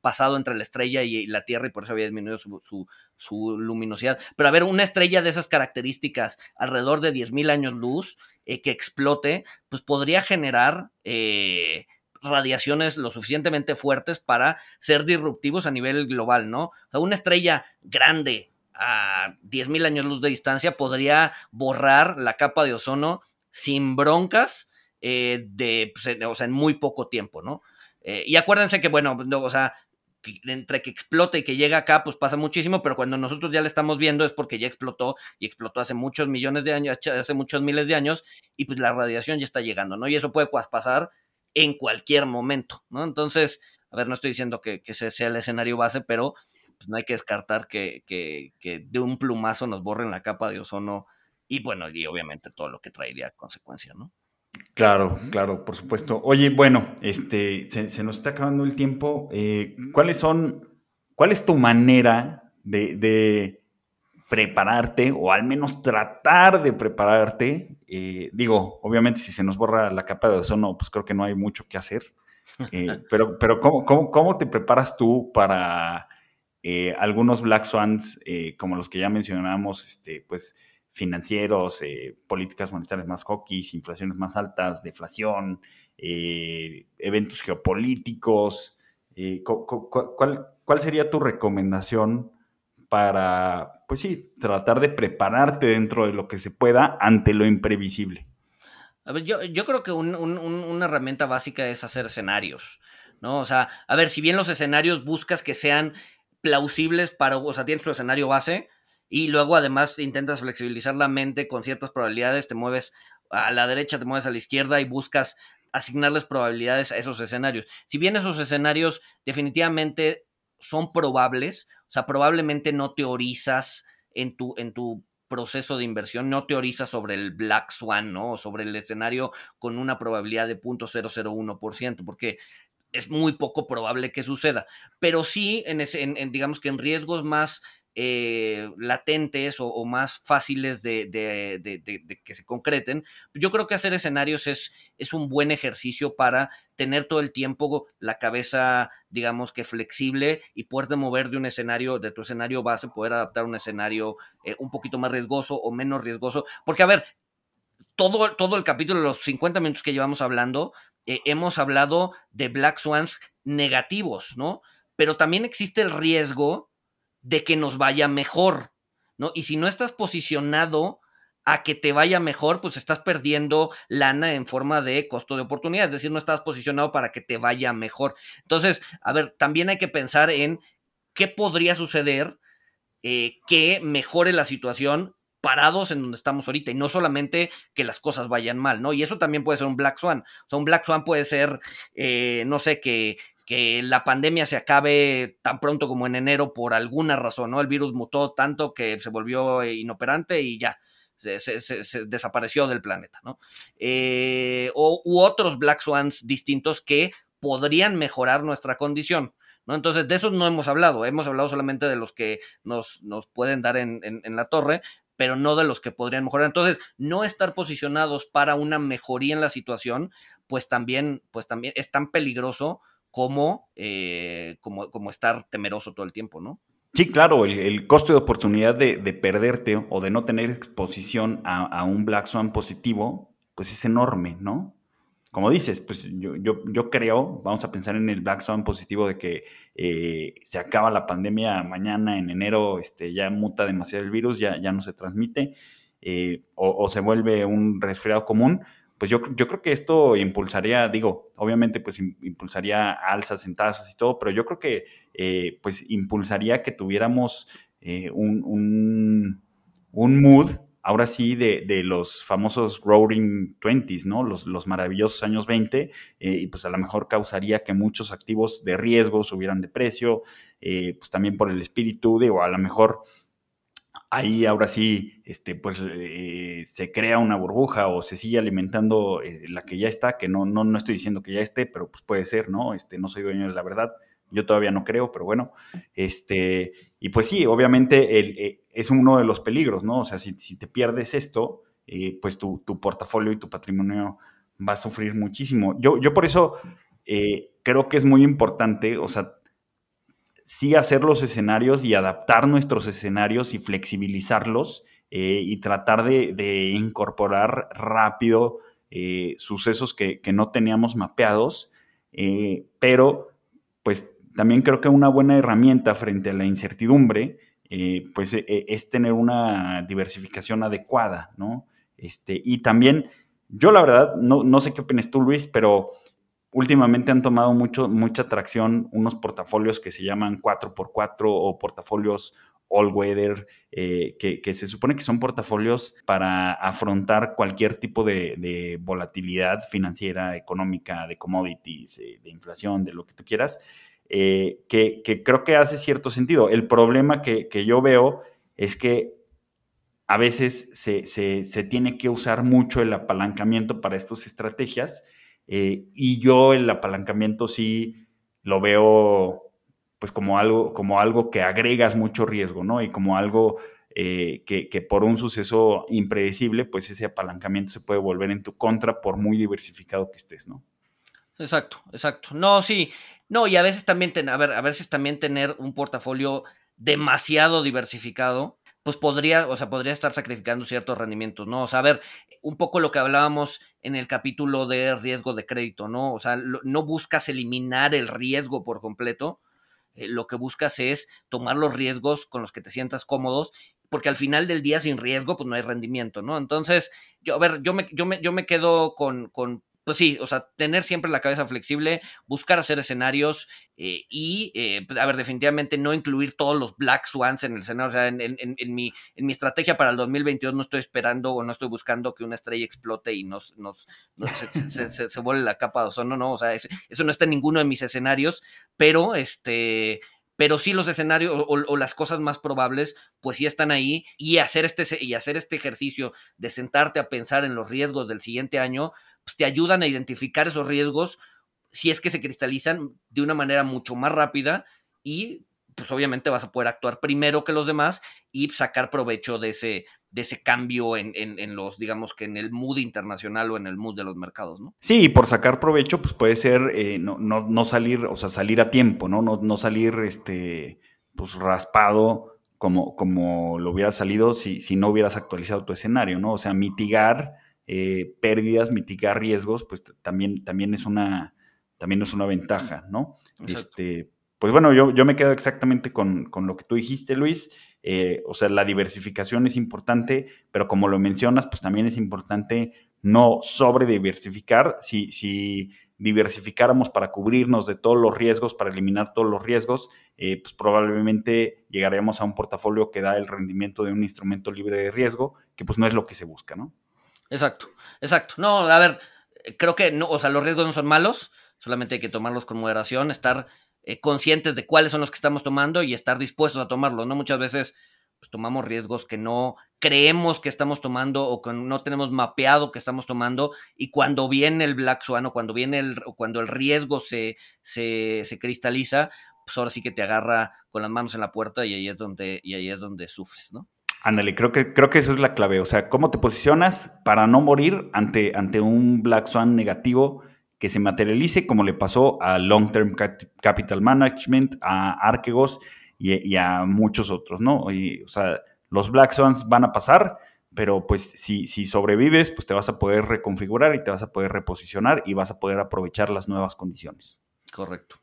pasado entre la estrella y, la Tierra y por eso había disminuido su, luminosidad. Pero a ver, una estrella de esas características alrededor de 10.000 años luz eh, que explote, pues podría generar... Eh, radiaciones lo suficientemente fuertes para ser disruptivos a nivel global, ¿no? O sea, una estrella grande, a 10.000 años luz de distancia podría borrar la capa de ozono sin broncas eh, de, pues, o sea, en muy poco tiempo, ¿no? Eh, y acuérdense que, bueno, o sea, entre que explote y que llega acá, pues pasa muchísimo, pero cuando nosotros ya le estamos viendo es porque ya explotó y explotó hace muchos millones de años, hace muchos miles de años, y pues la radiación ya está llegando, ¿no? Y eso puede pasar en cualquier momento, ¿no? Entonces, a ver, no estoy diciendo que, que ese sea el escenario base, pero pues, no hay que descartar que, de un plumazo nos borren la capa de ozono y bueno, y obviamente todo lo que traería consecuencia, ¿no? Claro, claro, por supuesto. Oye, bueno, este, se, nos está acabando el tiempo. Eh, ¿Cuáles son, cuál es tu manera de, prepararte o al menos tratar de prepararte? Eh, digo, obviamente si se nos borra la capa de ozono, pues creo que no hay mucho que hacer. Eh, pero, pero ¿cómo, cómo, te preparas tú para eh, algunos Black Swans, eh, como los que ya mencionamos, este, pues financieros, eh, políticas monetarias más hawkish, inflaciones más altas, deflación, eventos geopolíticos. ¿cuál, ¿Cuál sería tu recomendación para, pues sí, tratar de prepararte dentro de lo que se pueda ante lo imprevisible? A ver, yo, yo creo que una herramienta básica es hacer escenarios, ¿no? O sea, a ver, si bien los escenarios buscas que sean plausibles para, o sea, tienes tu escenario base y luego además intentas flexibilizar la mente con ciertas probabilidades, te mueves a la derecha, te mueves a la izquierda y buscas asignarles probabilidades a esos escenarios. Si bien esos escenarios definitivamente son probables, o sea, probablemente no teorizas en tu, en tu proceso de inversión, no teorizas sobre el Black Swan, ¿no? O sobre el escenario con una probabilidad de 0.001%, porque es muy poco probable que suceda. Pero sí, en, ese, en, digamos que en riesgos más eh, latentes o, más fáciles de, que se concreten, yo creo que hacer escenarios es, es un buen ejercicio para tener todo el tiempo la cabeza, digamos que flexible y poder mover de un escenario, de tu escenario base, poder adaptar un escenario eh, un poquito más riesgoso o menos riesgoso. Porque, a ver, todo, todo el capítulo, los 50 minutos que llevamos hablando, eh, hemos hablado de Black Swans negativos, ¿no? Pero también existe el riesgo de que nos vaya mejor, ¿no? Y si no estás posicionado a que te vaya mejor, pues estás perdiendo lana en forma de costo de oportunidad, es decir, no estás posicionado para que te vaya mejor. Entonces, a ver, también hay que pensar en qué podría suceder eh, que mejore la situación parados en donde estamos ahorita y no solamente que las cosas vayan mal, ¿no? Y eso también puede ser un Black Swan. O sea, un Black Swan puede ser, eh, no sé, que, que la pandemia se acabe tan pronto como en enero por alguna razón, ¿no? El virus mutó tanto que se volvió inoperante y ya, se, desapareció del planeta, ¿no? Eh, o, u otros Black Swans distintos que podrían mejorar nuestra condición. ¿No? Entonces, de esos no hemos hablado, hemos hablado solamente de los que nos, nos pueden dar en, la torre, pero no de los que podrían mejorar. Entonces, no estar posicionados para una mejoría en la situación, pues también, pues también es tan peligroso como, eh, como, como estar temeroso todo el tiempo, ¿no? Sí, claro, el, costo de oportunidad de, perderte o de no tener exposición a, un Black Swan positivo, pues es enorme, ¿no? Como dices, pues yo, yo, yo creo, vamos a pensar en el Black Swan positivo de que eh, se acaba la pandemia mañana, en enero, este, ya muta demasiado el virus, ya, ya no se transmite, eh, o, se vuelve un resfriado común, pues yo, yo creo que esto impulsaría, digo, obviamente pues impulsaría alzas en tasas y todo, pero yo creo que eh, pues impulsaría que tuviéramos eh, un, un, mood, ahora sí, de, de, los famosos Roaring Twenties, ¿no? Los, los maravillosos años 20, eh, y pues a lo mejor causaría que muchos activos de riesgo subieran de precio, pues también por el espíritu, digo, a lo mejor ahí ahora sí, este, pues eh, se crea una burbuja o se sigue alimentando eh, la que ya está, que no, no, no estoy diciendo que ya esté, pero pues puede ser, ¿no? Este, no soy dueño de la verdad, yo todavía no creo, pero bueno, este, y pues sí, obviamente el, eh, es uno de los peligros, ¿no? O sea, si, si te pierdes esto, pues tu, tu, portafolio y tu patrimonio va a sufrir muchísimo. Yo, yo por eso creo que es muy importante, o sea, sí hacer los escenarios y adaptar nuestros escenarios y flexibilizarlos eh, y tratar de, incorporar rápido eh, sucesos que, no teníamos mapeados, eh, pero pues también creo que una buena herramienta frente a la incertidumbre pues es tener una diversificación adecuada, ¿no? Este, y también, yo la verdad, no, no sé qué opinas tú, Luis, pero últimamente han tomado mucho, mucha atracción unos portafolios que se llaman 4x4 o portafolios all weather, eh, que, se supone que son portafolios para afrontar cualquier tipo de, volatilidad financiera, económica, de commodities, eh, de inflación, de lo que tú quieras, eh, que, creo que hace cierto sentido. El problema que, yo veo es que a veces se, se, tiene que usar mucho el apalancamiento para estas estrategias eh, y yo el apalancamiento sí lo veo pues como algo, como algo que agregas mucho riesgo, ¿no? Y como algo eh, que, por un suceso impredecible, pues ese apalancamiento se puede volver en tu contra por muy diversificado que estés, ¿no? Exacto, exacto. No, sí. No, y a veces también, ver, a veces también tener un portafolio demasiado diversificado pues podría, o sea, podría estar sacrificando ciertos rendimientos, ¿no? O sea, a ver, un poco lo que hablábamos en el capítulo de riesgo de crédito, ¿no? O sea, no buscas eliminar el riesgo por completo, eh, lo que buscas es tomar los riesgos con los que te sientas cómodos, porque al final del día sin riesgo, pues no hay rendimiento, ¿no? Entonces, yo, a ver, yo me, yo me, yo me quedo con, con pues sí, o sea, tener siempre la cabeza flexible, buscar hacer escenarios eh, y, eh, pues, a ver, definitivamente no incluir todos los Black Swans en el escenario. O sea, en, en, mi, en mi estrategia para el 2022 no estoy esperando o no estoy buscando que una estrella explote y nos, nos, se, se, vuelve la capa de ozono, no, o sea, eso no está en ninguno de mis escenarios, pero este pero sí los escenarios o, las cosas más probables, pues sí están ahí y hacer este y hacer este ejercicio de sentarte a pensar en los riesgos del siguiente año, pues, te ayudan a identificar esos riesgos si es que se cristalizan de una manera mucho más rápida y pues obviamente vas a poder actuar primero que los demás y sacar provecho de ese, de ese cambio en, en, los, digamos que en el mood internacional o en el mood de los mercados, ¿no? Sí, por sacar provecho, pues puede ser eh, no, no, no, salir, o sea, salir a tiempo, ¿no? No, no salir este, pues raspado como, como lo hubiera salido si, si no hubieras actualizado tu escenario, ¿no? O sea, mitigar eh, pérdidas, mitigar riesgos, pues también, también, es una, también es una ventaja, ¿no? Este, pues bueno, yo, yo me quedo exactamente con, lo que tú dijiste, Luis. Eh, o sea, la diversificación es importante, pero como lo mencionas, pues también es importante no sobre diversificar. Si, si diversificáramos para cubrirnos de todos los riesgos, para eliminar todos los riesgos, eh, pues probablemente llegaremos a un portafolio que da el rendimiento de un instrumento libre de riesgo, que pues no es lo que se busca, ¿no? Exacto, exacto. No, a ver, creo que no, o sea, los riesgos no son malos, solamente hay que tomarlos con moderación, estar eh, conscientes de cuáles son los que estamos tomando y estar dispuestos a tomarlos, ¿no? Muchas veces pues, tomamos riesgos que no creemos que estamos tomando o que no tenemos mapeado que estamos tomando y cuando viene el Black Swan o cuando viene el, cuando el riesgo se, se, se, cristaliza, pues ahora sí que te agarra con las manos en la puerta y ahí es donde, y es donde sufres, ¿no? Ándale, creo que, creo que eso es la clave. O sea, cómo te posicionas para no morir ante, ante un Black Swan negativo que se materialice, como le pasó a Long Term Capital Management, a Archegos y, a muchos otros, ¿no? O sea, los Black Swans van a pasar, pero pues si, si sobrevives, pues te vas a poder reconfigurar y te vas a poder reposicionar y vas a poder aprovechar las nuevas condiciones. Correcto.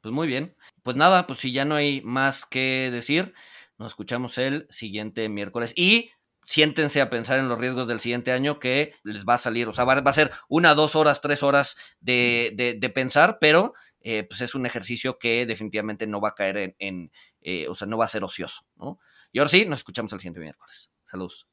Pues muy bien. Pues nada, pues si ya no hay más que decir, nos escuchamos el siguiente miércoles. Y siéntense a pensar en los riesgos del siguiente año que les va a salir, o sea, va, a ser una, dos horas, tres horas de, de, pensar, pero eh, pues es un ejercicio que definitivamente no va a caer en, en eh, o sea, no va a ser ocioso, ¿no? Y ahora sí, nos escuchamos el siguiente miércoles. Saludos.